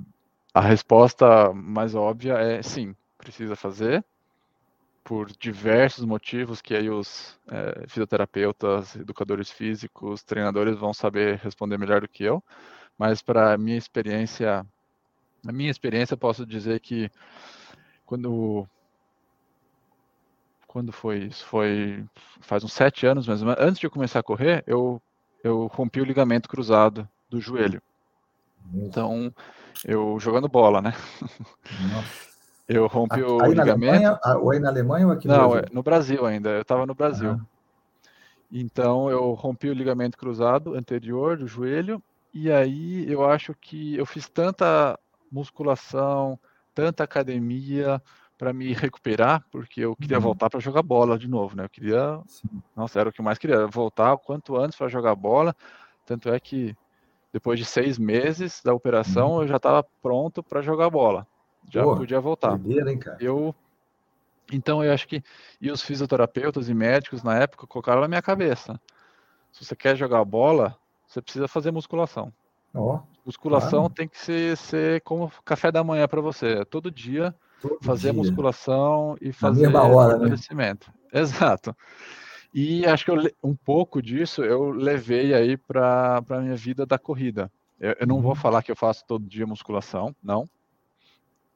a resposta mais óbvia é sim, precisa fazer, por diversos motivos que aí os é, fisioterapeutas, educadores físicos, treinadores vão saber responder melhor do que eu, mas para minha experiência, na minha experiência posso dizer que quando quando foi isso? Foi faz uns sete anos mesmo. Antes de eu começar a correr, eu, eu rompi o ligamento cruzado do joelho. Então, eu jogando bola, né? Nossa. Eu rompi o aí ligamento. Na Alemanha, ah, ou aí na Alemanha ou aqui no Não, Brasil? no Brasil ainda. Eu estava no Brasil. Ah. Então, eu rompi o ligamento cruzado anterior do joelho. E aí, eu acho que eu fiz tanta musculação, tanta academia, para me recuperar, porque eu queria uhum. voltar para jogar bola de novo, né? Eu queria, Sim. nossa, era o que eu mais queria, voltar o quanto antes para jogar bola. Tanto é que depois de seis meses da operação, uhum. eu já estava pronto para jogar bola, já Pô, podia voltar. Hein? Eu, então eu acho que e os fisioterapeutas e médicos na época colocaram na minha cabeça: se você quer jogar bola, você precisa fazer musculação. Oh, musculação claro. tem que ser, ser como café da manhã para você, todo dia Todo fazer dia. musculação e fazer hora, fortalecimento. Né? Exato. E acho que eu, um pouco disso eu levei aí para a minha vida da corrida. Eu, eu não uhum. vou falar que eu faço todo dia musculação, não.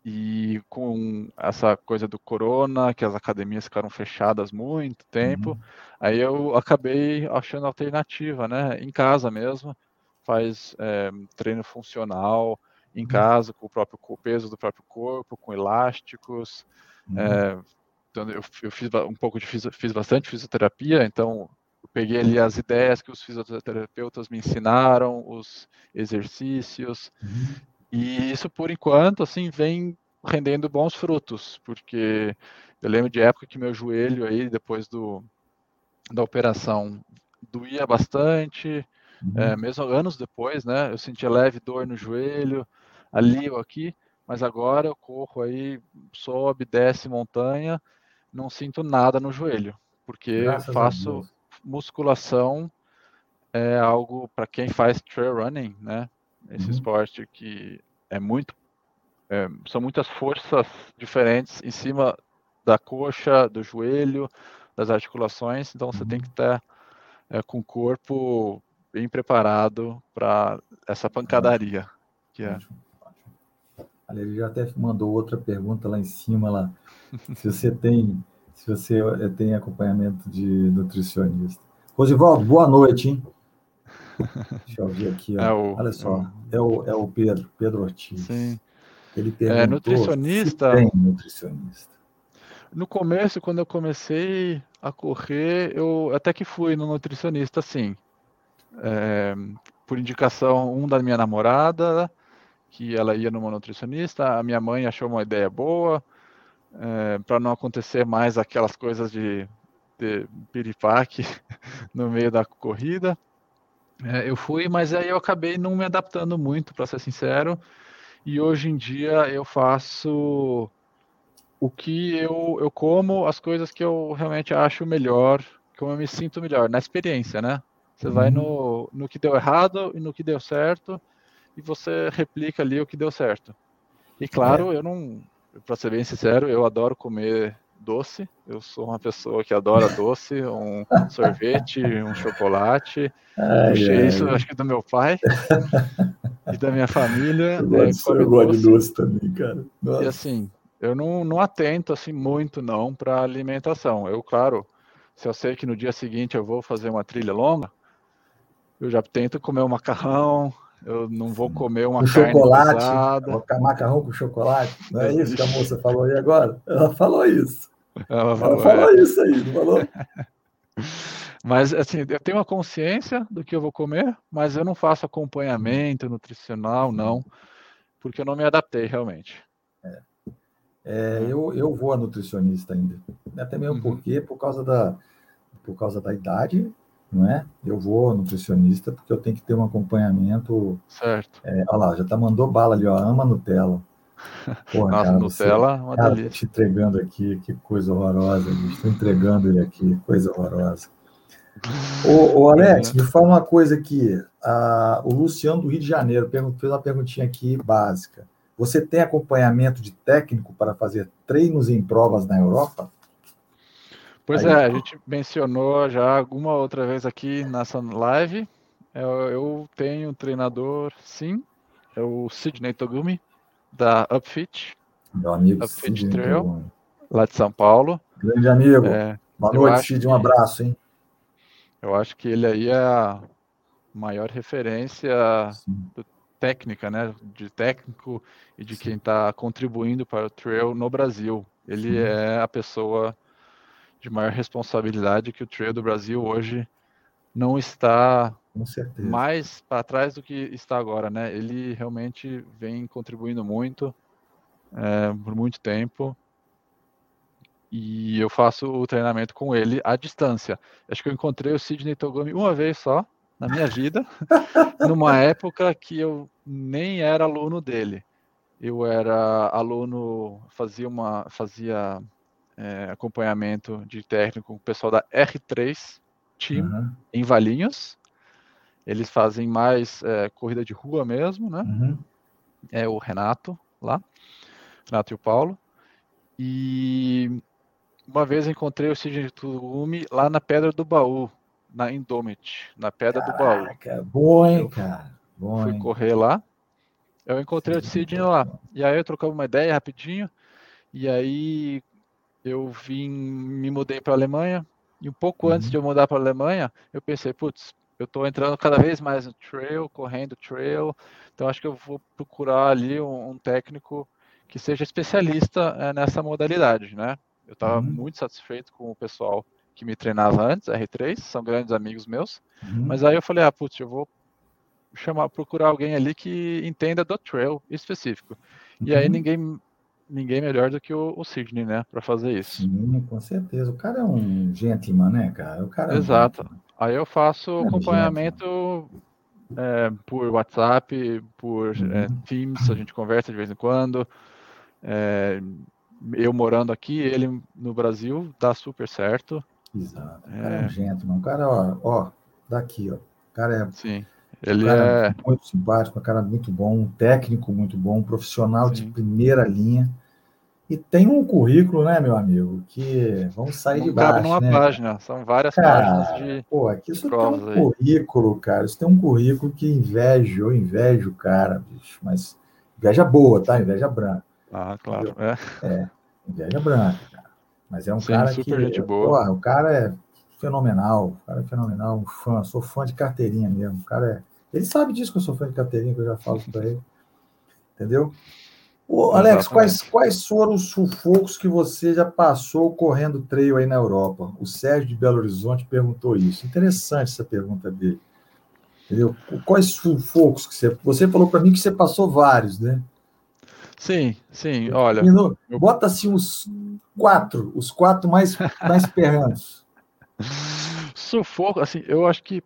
E com essa coisa do corona, que as academias ficaram fechadas muito tempo, uhum. aí eu acabei achando alternativa, né? Em casa mesmo, faz é, treino funcional, em casa, com o próprio com o peso do próprio corpo, com elásticos. Uhum. É, então eu, eu, fiz um pouco de fiz bastante fisioterapia, então eu peguei ali as ideias que os fisioterapeutas me ensinaram, os exercícios. Uhum. E isso por enquanto assim vem rendendo bons frutos, porque eu lembro de época que meu joelho aí, depois do, da operação, doía bastante, uhum. é, mesmo anos depois, né? Eu sentia leve dor no joelho, ali ou aqui, mas agora eu corro aí, sobe, desce montanha, não sinto nada no joelho, porque Graças faço musculação, é algo para quem faz trail running, né? Esse uhum. esporte que é muito, é, são muitas forças diferentes em cima da coxa, do joelho, das articulações, então você tem que estar é, com o corpo bem preparado para essa pancadaria que é. Ele já até mandou outra pergunta lá em cima lá. Se você tem, se você eh, tem acompanhamento de nutricionista. Rosivaldo, boa noite, hein? Deixa eu ver aqui. É o, Olha só, é o, é o Pedro, Pedro Ortiz. Sim. Ele é, perguntou é, nutricionista. tem nutricionista. No começo, quando eu comecei a correr, eu até que fui no nutricionista, sim. É, por indicação, um da minha namorada, que ela ia numa nutricionista, a minha mãe achou uma ideia boa, é, para não acontecer mais aquelas coisas de, de piripaque no meio da corrida. É, eu fui, mas aí eu acabei não me adaptando muito, para ser sincero, e hoje em dia eu faço o que eu, eu como, as coisas que eu realmente acho melhor, como eu me sinto melhor, na experiência, né? Você uhum. vai no, no que deu errado e no que deu certo, e você replica ali o que deu certo. E claro, é. eu não, para ser bem sincero, eu adoro comer doce. Eu sou uma pessoa que adora doce, um sorvete, um chocolate. Ai, Puxei isso, acho que do meu pai e da minha família. Eu gosto, é, eu gosto de doce também, cara. Nossa. E assim, eu não, não atento assim muito não para alimentação. Eu, claro, se eu sei que no dia seguinte eu vou fazer uma trilha longa, eu já tento comer um macarrão, eu não vou comer uma com carne chocolate, pesada. macarrão com chocolate. Não é isso que a moça falou aí agora? Ela falou isso. Ela falou, Ela falou é. isso aí, não falou? Mas, assim, eu tenho uma consciência do que eu vou comer, mas eu não faço acompanhamento nutricional, não, porque eu não me adaptei realmente. É. É, eu, eu vou a nutricionista ainda. Até mesmo uhum. porque, por causa da, por causa da idade, não é? Eu vou nutricionista porque eu tenho que ter um acompanhamento. Certo. É, olha lá, já tá mandou bala ali, ó, ama Nutella. Porra, Nossa, cara, Nutella, você, uma cara, delícia. te entregando aqui, que coisa horrorosa, estou entregando ele aqui, coisa horrorosa. Ô, ô Alex, me fala uma coisa aqui. Ah, o Luciano do Rio de Janeiro fez uma perguntinha aqui básica. Você tem acompanhamento de técnico para fazer treinos em provas na Europa? Pois Aí, é, a gente mencionou já alguma outra vez aqui nessa live. Eu, eu tenho um treinador, sim, é o Sidney Togumi, da Upfit. Meu amigo Upfit Sidney Trail, Togumi. lá de São Paulo. Grande amigo. É, Boa noite, Sid, um abraço, hein? Eu acho que ele aí é a maior referência técnica, né? De técnico e de sim. quem está contribuindo para o trail no Brasil. Ele sim. é a pessoa de maior responsabilidade que o trail do Brasil hoje não está mais para trás do que está agora, né? Ele realmente vem contribuindo muito é, por muito tempo e eu faço o treinamento com ele à distância. Acho que eu encontrei o Sidney Togumi uma vez só na minha vida, numa época que eu nem era aluno dele. Eu era aluno, fazia uma, fazia é, acompanhamento de técnico com o pessoal da R3 Team uhum. em Valinhos. Eles fazem mais é, corrida de rua mesmo, né? Uhum. É o Renato lá, Renato e o Paulo. E uma vez encontrei o Sidney Tugumi lá na Pedra do Baú, na Indomit, na Pedra Caraca, do Baú. Bom, hein, cara? Bom, fui hein? correr lá. Eu encontrei Sim, o Sidney lá. E aí eu trocava uma ideia rapidinho. E aí eu vim, me mudei para a Alemanha, e um pouco uhum. antes de eu mudar para a Alemanha, eu pensei, putz, eu estou entrando cada vez mais no trail, correndo trail, então acho que eu vou procurar ali um, um técnico que seja especialista é, nessa modalidade, né? Eu estava uhum. muito satisfeito com o pessoal que me treinava antes, R3, são grandes amigos meus, uhum. mas aí eu falei, ah, putz, eu vou chamar, procurar alguém ali que entenda do trail específico. E aí uhum. ninguém ninguém melhor do que o, o Sidney, né, para fazer isso. Sim, com certeza. O cara é um gentleman, né, cara? O cara Exato. É um Aí eu faço é acompanhamento é, por WhatsApp, por é, uhum. é, Teams, a gente conversa de vez em quando. É, eu morando aqui, ele no Brasil, dá super certo. Exato. O cara é um gentleman. O cara, ó, ó, daqui, ó. O cara é. Sim. Ele é muito simpático, um cara muito bom, um técnico muito bom, um profissional Sim. de primeira linha. E tem um currículo, né, meu amigo, que vamos sair Não de baixo. Cabe numa né? página, são várias cara, páginas de. Pô, aqui isso tem um aí. currículo, cara. Isso tem um currículo que invejo, eu invejo o cara, bicho, mas inveja boa, tá? Inveja branca. Ah, claro. É. é, inveja branca, cara. Mas é um Sim, cara super que. Gente boa. Porra, o cara é fenomenal, o cara é fenomenal, um fã, sou fã de carteirinha mesmo. O cara é ele sabe disso que eu sou fã de carteirinha, que eu já falo para ele. Entendeu? Ô, Alex, quais, quais foram os sufocos que você já passou correndo trail aí na Europa? O Sérgio de Belo Horizonte perguntou isso. Interessante essa pergunta dele. Entendeu? Quais sufocos que você. Você falou para mim que você passou vários, né? Sim, sim, olha. No, bota assim os quatro, os quatro mais, mais perrantes. Sufoco, assim, eu acho que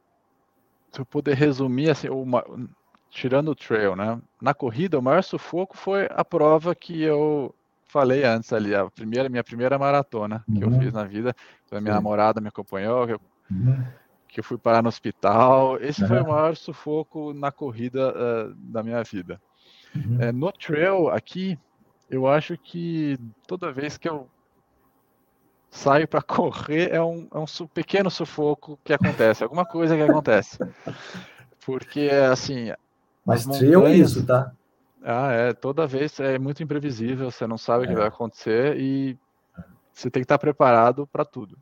se eu puder resumir, assim, uma, tirando o trail, né? Na corrida, o maior sufoco foi a prova que eu falei antes ali, a primeira, minha primeira maratona uhum. que eu uhum. fiz na vida. A minha Sim. namorada me acompanhou, que eu, uhum. que eu, fui parar no hospital. Esse uhum. foi o maior sufoco na corrida uh, da minha vida. Uh, no trail aqui, eu acho que toda vez que eu saio para correr é um, é um pequeno sufoco que acontece, alguma coisa que acontece. Porque, assim. Mas trail é isso, tá? Ah, é. Toda vez é muito imprevisível, você não sabe o que é. vai acontecer e você tem que estar preparado para tudo.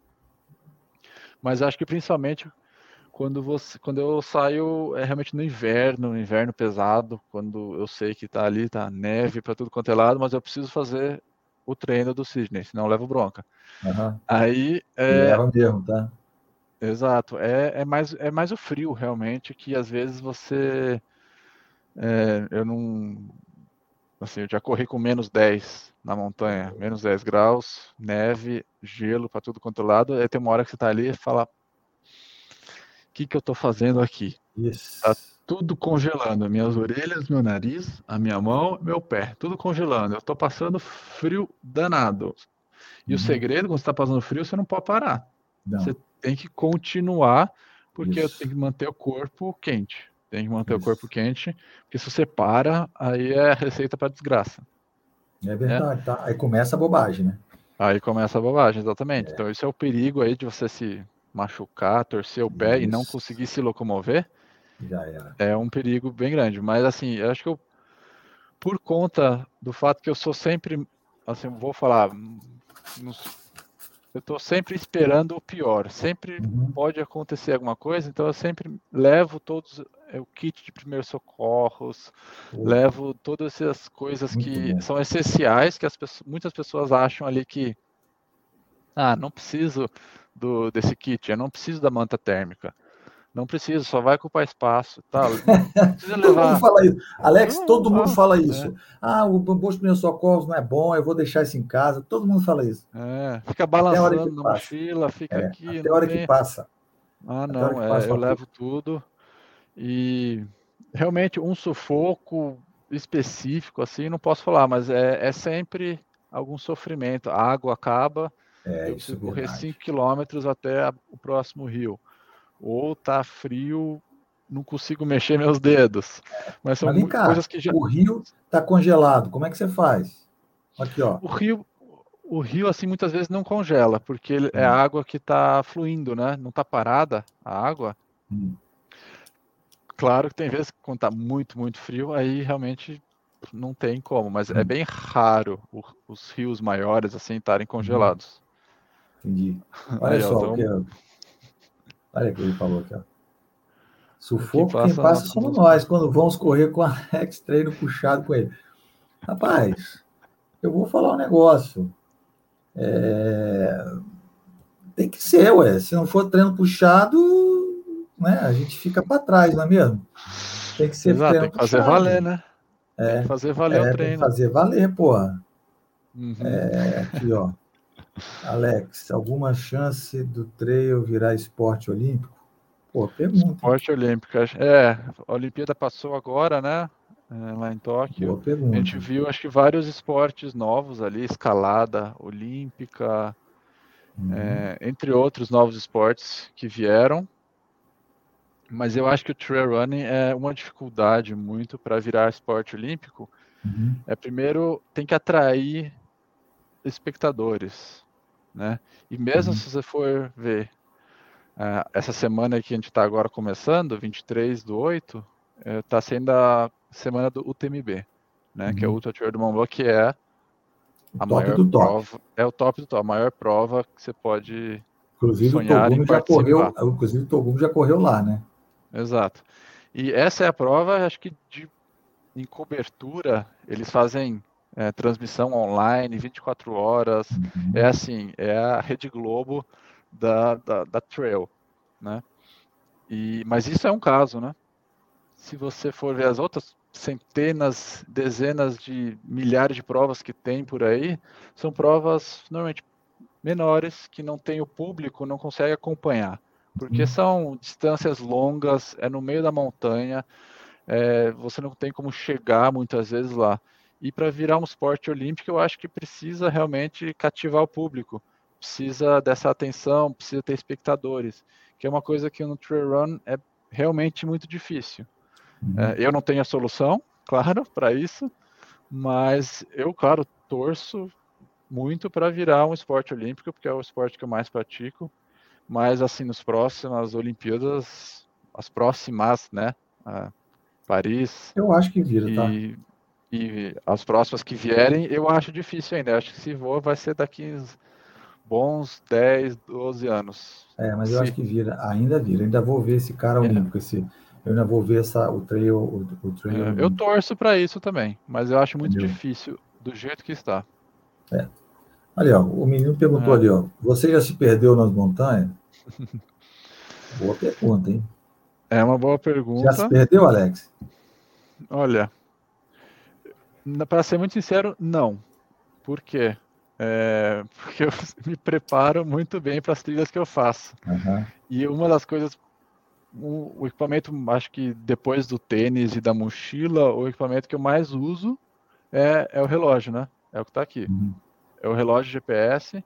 Mas acho que principalmente quando você quando eu saio é realmente no inverno, no inverno pesado, quando eu sei que tá ali, tá neve para tudo quanto é lado, mas eu preciso fazer o treino do Sidney, senão eu levo bronca. Uhum. Aí. É... Leva mesmo, tá? Exato. É, é, mais, é mais o frio, realmente, que às vezes você. É, eu não. Assim, eu já corri com menos 10 na montanha, menos 10 graus, neve, gelo para tudo quanto é lado. Aí tem uma hora que você tá ali e fala: O que, que eu tô fazendo aqui? Isso. Tá tudo congelando. Minhas orelhas, meu nariz, a minha mão, meu pé, tudo congelando. Eu estou passando frio danado. E uhum. o segredo, quando você está passando frio, você não pode parar. Não. Você tem que continuar, porque Isso. tem que manter o corpo quente. Tem que manter Isso. o corpo quente, porque se você para, aí é receita para desgraça. É verdade, é. tá? Aí começa a bobagem, né? Aí começa a bobagem, exatamente. É. Então, esse é o perigo aí de você se machucar, torcer o pé Isso. e não conseguir se locomover. Já era. É um perigo bem grande. Mas assim, eu acho que eu, por conta do fato que eu sou sempre, assim, vou falar, eu estou sempre esperando o pior. Sempre uhum. pode acontecer alguma coisa, então eu sempre levo todos é, o kit de primeiros socorros, levo todas essas coisas Muito que bom. são essenciais, que as pessoas, muitas pessoas acham ali que ah, não preciso do, desse kit, eu não preciso da manta térmica. Não precisa, só vai ocupar espaço. Tá? todo mundo fala isso. Alex, não, todo mundo fala isso. É. Ah, o de socorros não é bom, eu vou deixar isso em casa. Todo mundo fala isso. É, fica balançando na mochila, fica é, aqui. Até a hora que passa. Ah, não, é, eu levo tudo. E realmente um sufoco específico, assim, não posso falar, mas é, é sempre algum sofrimento. A água acaba, é, eu preciso correr 5 quilômetros até o próximo rio ou tá frio, não consigo mexer meus dedos. Mas são Mas cá, coisas que já. O rio tá congelado, como é que você faz? Aqui, ó. O rio, o rio assim muitas vezes não congela, porque hum. é a água que está fluindo, né? Não está parada a água. Hum. Claro que tem vezes que quando tá muito, muito frio, aí realmente não tem como, mas é hum. é bem raro o, os rios maiores assim estarem congelados. Entendi. Olha aí, só, então... Olha o que ele falou aqui, ó. Sufoco, passa quem passa somos nós, quando vamos correr com a Alex treino puxado com ele. Rapaz, eu vou falar um negócio. É... Tem que ser, ué. Se não for treino puxado, né, a gente fica para trás, não é mesmo? Tem que ser Exato, treino tem que fazer puxado. valer, né? É, tem que fazer valer é, o treino. Tem que fazer valer, porra. Uhum. É, aqui, ó. Alex, alguma chance do trail virar esporte olímpico? Pô, pergunta. Esporte olímpico. É, a Olimpíada passou agora, né? É, lá em Tóquio. A gente viu, acho que vários esportes novos ali, escalada olímpica, uhum. é, entre outros novos esportes que vieram. Mas eu acho que o trail running é uma dificuldade muito para virar esporte olímpico. Uhum. É primeiro tem que atrair espectadores, né? E mesmo uhum. se você for ver uh, essa semana que a gente está agora começando, 23 do 8, está uh, sendo a semana do UTMB, né? Uhum. Que é o uhum. Ultra Trail do Mont Blanc, que é a maior prova, é o top do top, a maior prova que você pode inclusive, sonhar o Togumi já correu, inclusive o Togumi já correu lá, né? Exato. E essa é a prova, acho que de, em cobertura, eles fazem é, transmissão online 24 horas. Uhum. É assim, é a Rede Globo da, da, da Trail, né? E, mas isso é um caso, né? Se você for ver as outras centenas, dezenas de milhares de provas que tem por aí, são provas normalmente menores que não tem o público, não consegue acompanhar porque uhum. são distâncias longas, é no meio da montanha, é, você não tem como chegar muitas vezes lá. E para virar um esporte olímpico, eu acho que precisa realmente cativar o público, precisa dessa atenção, precisa ter espectadores, que é uma coisa que no trail run é realmente muito difícil. Uhum. É, eu não tenho a solução, claro, para isso, mas eu, claro, torço muito para virar um esporte olímpico, porque é o esporte que eu mais pratico mas assim, nos próximas Olimpíadas, as próximas, né? Paris. Eu acho que vira, e, tá? E as próximas que vierem, eu acho difícil ainda. Eu acho que se for, vai ser daqui bons 10, 12 anos. É, mas eu acho que vira, ainda vira. ainda vou ver esse cara é. olímpico, esse, eu ainda vou ver essa, o trail. O, o trail é, eu torço para isso também, mas eu acho muito Entendeu? difícil do jeito que está. É. Ali, ó, o menino perguntou é. ali, ó, você já se perdeu nas montanhas? boa pergunta, hein? É uma boa pergunta. Já se perdeu, Alex? Olha, para ser muito sincero, não. Por quê? É, porque eu me preparo muito bem para as trilhas que eu faço. Uhum. E uma das coisas, o, o, equipamento, acho que depois do tênis e da mochila, o equipamento que eu mais uso é, é o relógio, né? É o que está aqui. Uhum é o relógio GPS.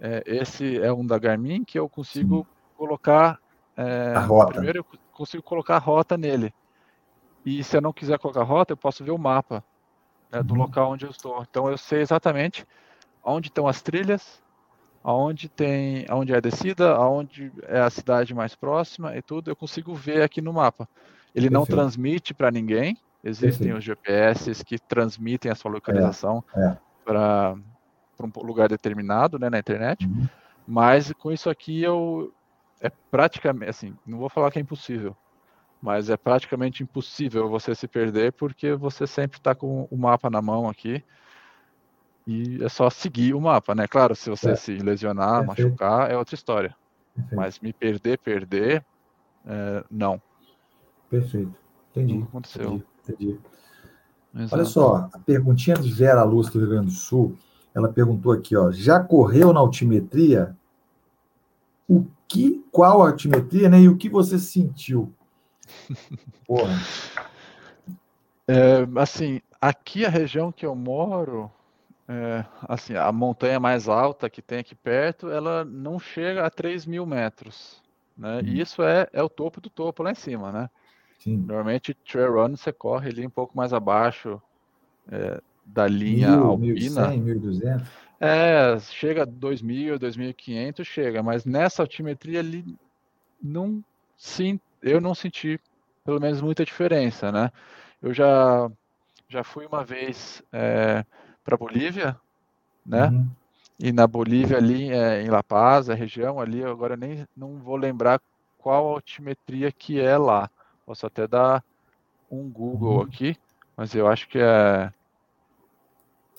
É, esse é um da Garmin que eu consigo Sim. colocar. É, a rota. Primeiro eu consigo colocar a rota nele. E se eu não quiser colocar a rota, eu posso ver o mapa né, do local onde eu estou. Então eu sei exatamente onde estão as trilhas, aonde tem, aonde é a descida, aonde é a cidade mais próxima e tudo. Eu consigo ver aqui no mapa. Ele Perfeito. não transmite para ninguém. Existem Perfeito. os GPS que transmitem a sua localização é, é. para para um lugar determinado, né, na internet. Uhum. Mas com isso aqui eu é praticamente assim, não vou falar que é impossível, mas é praticamente impossível você se perder porque você sempre está com o mapa na mão aqui e é só seguir o mapa, né? Claro, se você é. se lesionar, Perfeito. machucar, é outra história. Perfeito. Mas me perder, perder, é, não. Perfeito. Entendi. Não aconteceu. Entendi. entendi. Olha só, a perguntinha de Vera Luz do Rio Grande do Sul ela perguntou aqui, ó, já correu na altimetria? O que, qual a altimetria, né? E o que você sentiu? Porra. É, assim, aqui a região que eu moro, é, assim, a montanha mais alta que tem aqui perto, ela não chega a 3 mil metros, né? Hum. E isso é, é o topo do topo lá em cima, né? Sim. Normalmente, trail run você corre ali um pouco mais abaixo, é, da linha Mil, alpina. 1100, 1200? É, chega a 2.000, 2.500, chega, mas nessa altimetria ali não sim, eu não senti pelo menos muita diferença, né? Eu já já fui uma vez é, para Bolívia, né? Uhum. E na Bolívia ali é, em La Paz, a região ali, agora nem não vou lembrar qual altimetria que é lá. Posso até dar um Google uhum. aqui, mas eu acho que é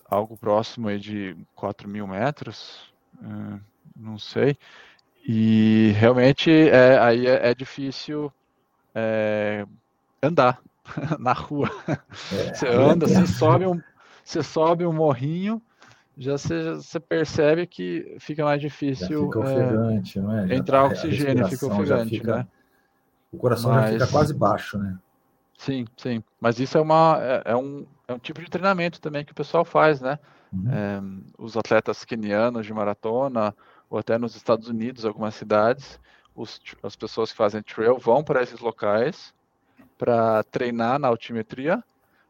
algo próximo aí de 4 mil metros, uh, não sei. E realmente é, aí é, é difícil é, andar na rua. É, você anda, você sobe, um, você sobe um morrinho já você, você percebe que fica mais difícil. fica ofegante, é, não é? entrar oxigênio, fica ofegante, fica, né? O coração Mas... já fica quase baixo, né? Sim, sim. Mas isso é, uma, é, é, um, é um tipo de treinamento também que o pessoal faz, né? Uhum. É, os atletas quenianos de maratona, ou até nos Estados Unidos, algumas cidades, os, as pessoas que fazem trail vão para esses locais para treinar na altimetria,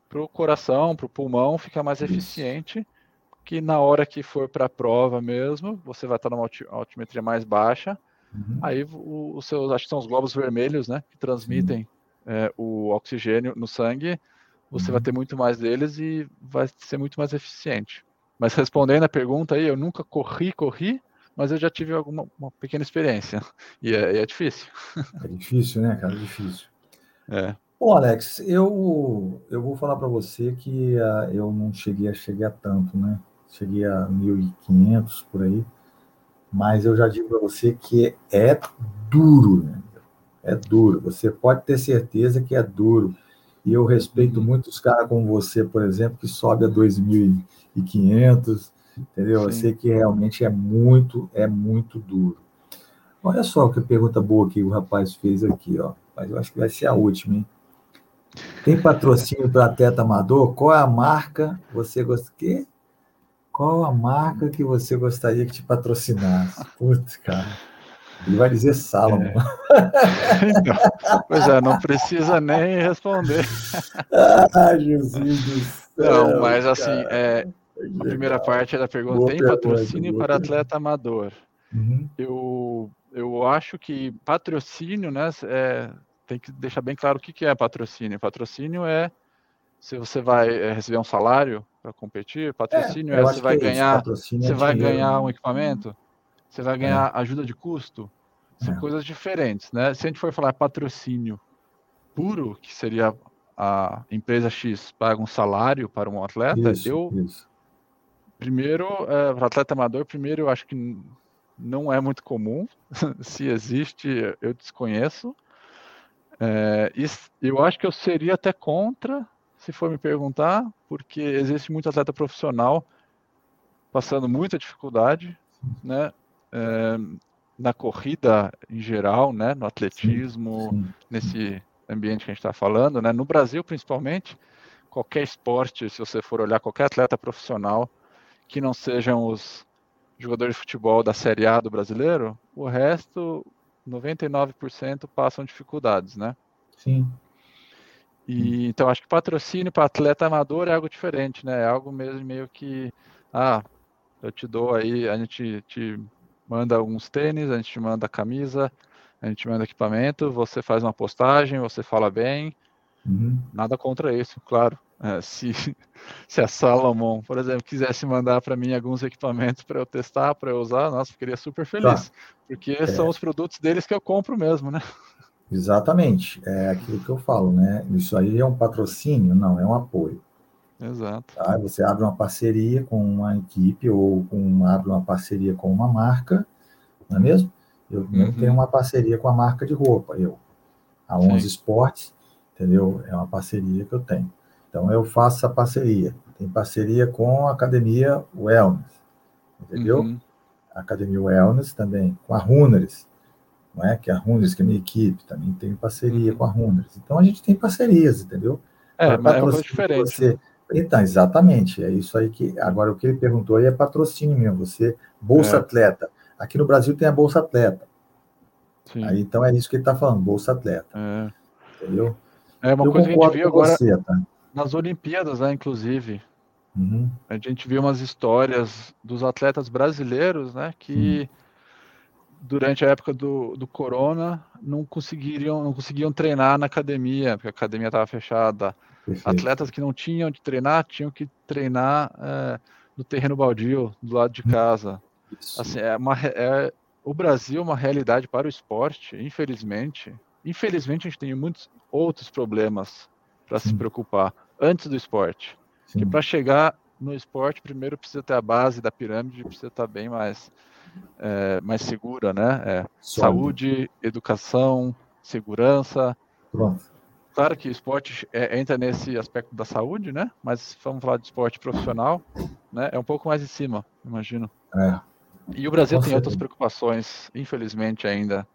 para o coração, para o pulmão ficar mais Isso. eficiente, que na hora que for para a prova mesmo, você vai estar numa altimetria mais baixa, uhum. aí os seus, acho que são os globos vermelhos, né, que transmitem é, o oxigênio no sangue, você uhum. vai ter muito mais deles e vai ser muito mais eficiente. Mas respondendo a pergunta aí, eu nunca corri, corri, mas eu já tive alguma uma pequena experiência. E é, é difícil. É difícil, né, cara? É difícil. É. Bom, Alex, eu, eu vou falar para você que uh, eu não cheguei a chegar a tanto, né? Cheguei a 1.500 por aí, mas eu já digo para você que é duro, né? É duro. Você pode ter certeza que é duro. E eu respeito muitos caras como você, por exemplo, que sobe a 2.500, entendeu? Sim. Eu sei que realmente é muito, é muito duro. Olha só que pergunta boa que o rapaz fez aqui, ó mas eu acho que vai ser a última, hein? Tem patrocínio para atleta amador? Qual é a marca você gostaria? Qual a marca que você gostaria que te patrocinasse? Putz, cara. Ele vai dizer Salomon. É. Então, pois é, não precisa nem responder. Ah, Jesus do céu. Não, mas assim, é, a primeira parte da pergunta: boa tem patrocínio para atleta amador? Uhum. Eu, eu acho que patrocínio, né, é, tem que deixar bem claro o que, que é patrocínio. Patrocínio é se você vai eh, receber um salário para competir, patrocínio é, é você vai é ganhar, você vai ganhar um equipamento, você vai ganhar é. ajuda de custo. São é. coisas diferentes, né? Se a gente for falar patrocínio puro, que seria a empresa X paga um salário para um atleta, isso, eu isso. Primeiro é, para atleta amador, primeiro eu acho que não é muito comum. Se existe, eu desconheço. É, eu acho que eu seria até contra, se for me perguntar, porque existe muito atleta profissional passando muita dificuldade, né? É, na corrida em geral, né? No atletismo, sim, sim. nesse ambiente que a gente está falando, né? No Brasil, principalmente, qualquer esporte, se você for olhar qualquer atleta profissional que não sejam os jogadores de futebol da Série A do brasileiro, o resto 99% passam dificuldades, né? Sim. E, então, acho que patrocínio para atleta amador é algo diferente, né? É algo mesmo meio que, ah, eu te dou aí, a gente te manda alguns tênis, a gente te manda camisa, a gente manda equipamento, você faz uma postagem, você fala bem, uhum. nada contra isso, claro. É, se, se a Salomon, por exemplo, quisesse mandar para mim alguns equipamentos para eu testar, para eu usar, nossa, ficaria super feliz. Tá. Porque é. são os produtos deles que eu compro mesmo, né? Exatamente. É aquilo que eu falo, né? Isso aí é um patrocínio? Não, é um apoio. Exato. Tá? Você abre uma parceria com uma equipe ou com, abre uma parceria com uma marca, não é mesmo? Eu uhum. tenho uma parceria com a marca de roupa, eu. A 11 Sim. Esportes, entendeu? É uma parceria que eu tenho. Então, eu faço essa parceria. Tem parceria com a Academia Wellness, entendeu? Uhum. Academia Wellness também, com a Runners, não é? Que a Runners, que é a minha equipe, também tem parceria uhum. com a Runners. Então, a gente tem parcerias, entendeu? É, mas é uma coisa diferente. Você... Né? Então, exatamente, é isso aí que... Agora, o que ele perguntou aí é patrocínio mesmo, você, Bolsa é. Atleta. Aqui no Brasil tem a Bolsa Atleta. Sim. Aí, então, é isso que ele está falando, Bolsa Atleta. É. Entendeu? É uma Eu coisa que a gente viu agora... Você, tá? Nas Olimpíadas, né, inclusive. Uhum. A gente viu umas histórias dos atletas brasileiros, né, que uhum. durante a época do, do corona não conseguiriam, não conseguiam treinar na academia, porque a academia estava fechada. Perfeito. Atletas que não tinham de treinar tinham que treinar é, no terreno baldio, do lado de uhum. casa. Isso. Assim, é uma, é, o Brasil é uma realidade para o esporte, infelizmente. Infelizmente, a gente tem muitos outros problemas para se preocupar antes do esporte. Sim. Que para chegar no esporte, primeiro precisa ter a base da pirâmide, precisa estar bem mais, é, mais segura, né? É, saúde, educação, segurança. Pronto. Claro que o esporte é, entra nesse aspecto da saúde, né? Mas vamos falar de esporte profissional. né? É um pouco mais em cima, imagino. É. E o Brasil tem outras preocupações, infelizmente ainda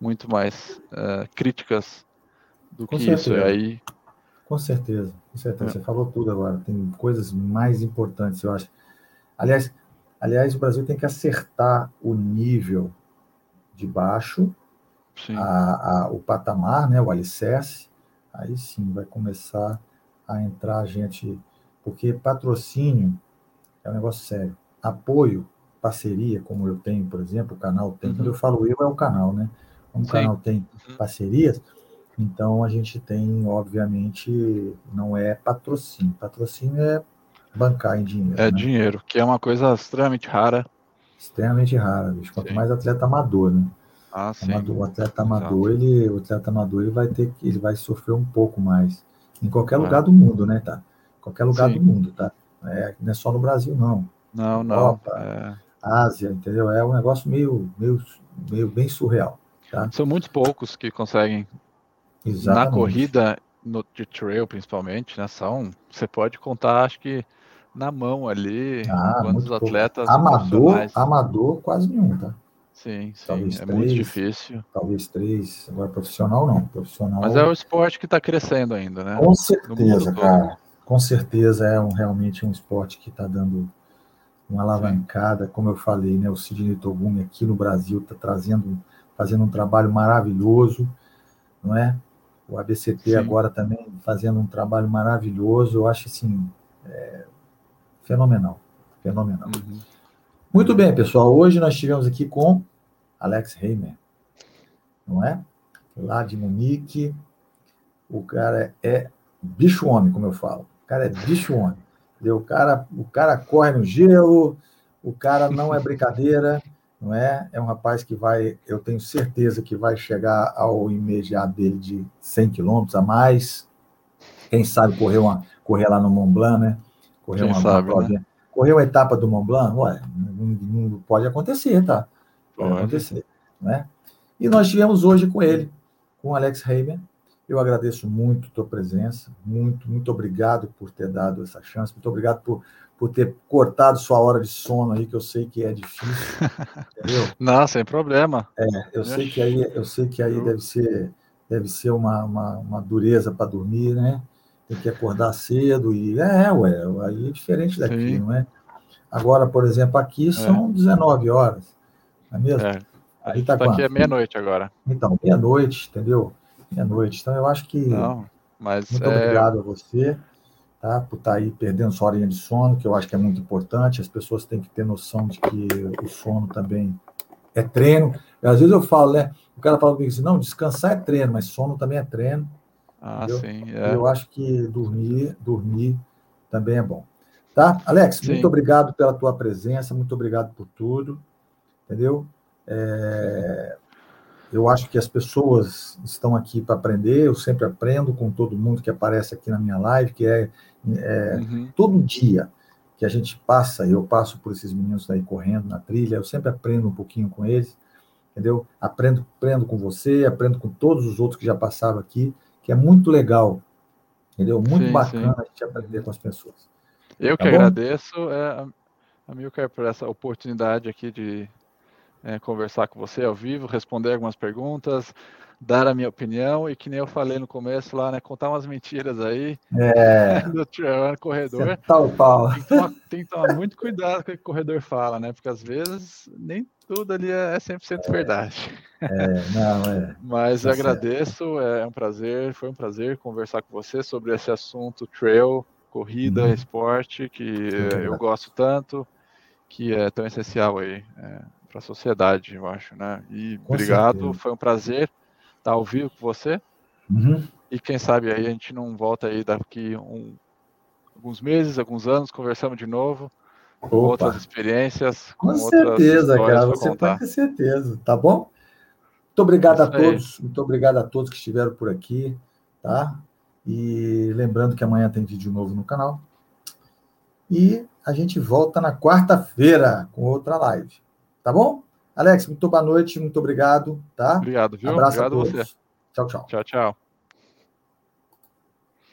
muito mais uh, críticas do com que certeza. isso. E aí... Com certeza, com certeza. É. Você falou tudo agora. Tem coisas mais importantes, eu acho. Aliás, aliás, o Brasil tem que acertar o nível de baixo, a, a, o patamar, né, o alicerce. Aí sim vai começar a entrar gente, porque patrocínio é um negócio sério. Apoio, parceria, como eu tenho, por exemplo, o canal tem. Uhum. Quando eu falo eu, é o canal, né? Como o canal tem uhum. parcerias, então a gente tem, obviamente, não é patrocínio. Patrocínio é bancar em dinheiro. É né? dinheiro, que é uma coisa extremamente rara. Extremamente rara, bicho. Quanto sim. mais atleta amador, né? Ah, sim. Amador, o atleta amador, ele, o atleta amador, ele vai ter que, ele vai sofrer um pouco mais. Em qualquer é. lugar do mundo, né, tá? Qualquer lugar sim. do mundo, tá? É, não é só no Brasil, não. Não, não. Europa, é... Ásia, entendeu? É um negócio meio, meio, meio bem surreal. Tá? São muitos poucos que conseguem Exatamente. na corrida, no de trail principalmente, né? São, você pode contar, acho que na mão ali, ah, quantos atletas. Amador, amador, quase nenhum, tá? Sim, sim. Talvez é três, muito difícil. Talvez três. Agora, profissional não. Profissional. Mas é o esporte que está crescendo ainda, né? Com certeza, cara. Com certeza é um, realmente um esporte que está dando uma alavancada. Sim. Como eu falei, né? O Sidney Togumi aqui no Brasil está trazendo, fazendo um trabalho maravilhoso, não é? O ABCT Sim. agora também fazendo um trabalho maravilhoso. Eu acho assim, é, fenomenal. Fenomenal. Uhum. Muito bem, pessoal. Hoje nós estivemos aqui com Alex Heimer, não é? Lá de Munique. O cara é bicho homem, como eu falo. O cara é bicho homem. O cara, o cara corre no gelo, o cara não é brincadeira, não é? É um rapaz que vai, eu tenho certeza que vai chegar ao imediato dele de 100 quilômetros a mais. Quem sabe correr, uma, correr lá no Mont Blanc, né? Correr Quem uma, sabe, uma né? Correr uma etapa do Mont Blanc, ué, não, não pode acontecer, tá? Pode, pode acontecer, né? E nós tivemos hoje com ele, com o Alex Heimer. Eu agradeço muito a tua presença, muito, muito obrigado por ter dado essa chance, muito obrigado por, por ter cortado sua hora de sono aí, que eu sei que é difícil, entendeu? Não, sem problema. É, eu sei que aí, eu sei que aí deve ser, deve ser uma, uma, uma dureza para dormir, né? Tem que acordar cedo e é, ué, aí é diferente daqui, Sim. não é? Agora, por exemplo, aqui é. são é. 19 horas, não é mesmo? É. Aí tá, tá aqui é meia-noite agora. Então, meia-noite, entendeu? Meia-noite. Então, eu acho que. Não, mas muito é... obrigado a você, tá? Por estar tá aí perdendo sua horinha de sono, que eu acho que é muito importante. As pessoas têm que ter noção de que o sono também é treino. E, às vezes eu falo, né? O cara fala comigo assim: não, descansar é treino, mas sono também é treino. Ah, entendeu? sim. É. Eu acho que dormir, dormir também é bom. Tá? Alex, sim. muito obrigado pela tua presença, muito obrigado por tudo. Entendeu? É, eu acho que as pessoas estão aqui para aprender, eu sempre aprendo com todo mundo que aparece aqui na minha live, que é, é uhum. todo dia que a gente passa, eu passo por esses meninos aí correndo na trilha, eu sempre aprendo um pouquinho com eles, entendeu? Aprendo, aprendo com você, aprendo com todos os outros que já passaram aqui, que é muito legal, entendeu? Muito sim, bacana sim. a gente aprender com as pessoas. Eu tá que bom? agradeço, é, a Milker, por essa oportunidade aqui de é, conversar com você ao vivo, responder algumas perguntas, dar a minha opinião e que nem eu falei no começo lá, né, contar umas mentiras aí é. do Trevor corredor. Tal pau. Tem que, tomar, tem que tomar muito cuidado com o que o corredor fala, né? Porque às vezes nem tudo ali é 100% é, verdade. É, não, é. Mas eu tá agradeço, é um prazer, foi um prazer conversar com você sobre esse assunto trail, corrida, uhum. esporte, que eu gosto tanto, que é tão essencial aí. É, para a sociedade, eu acho, né? E com obrigado, certeza. foi um prazer estar ao vivo com você. Uhum. E quem sabe aí a gente não volta aí daqui um, alguns meses, alguns anos, conversamos de novo, com outras experiências. Com, com certeza, cara, você contar. pode ter certeza, tá bom? Muito obrigado a todos, muito obrigado a todos que estiveram por aqui, tá? E lembrando que amanhã tem vídeo novo no canal. E a gente volta na quarta-feira com outra live. Tá bom? Alex, muito boa noite, muito obrigado, tá? Obrigado, viu? Abraço obrigado a todos. Você. Tchau, tchau. Tchau, tchau.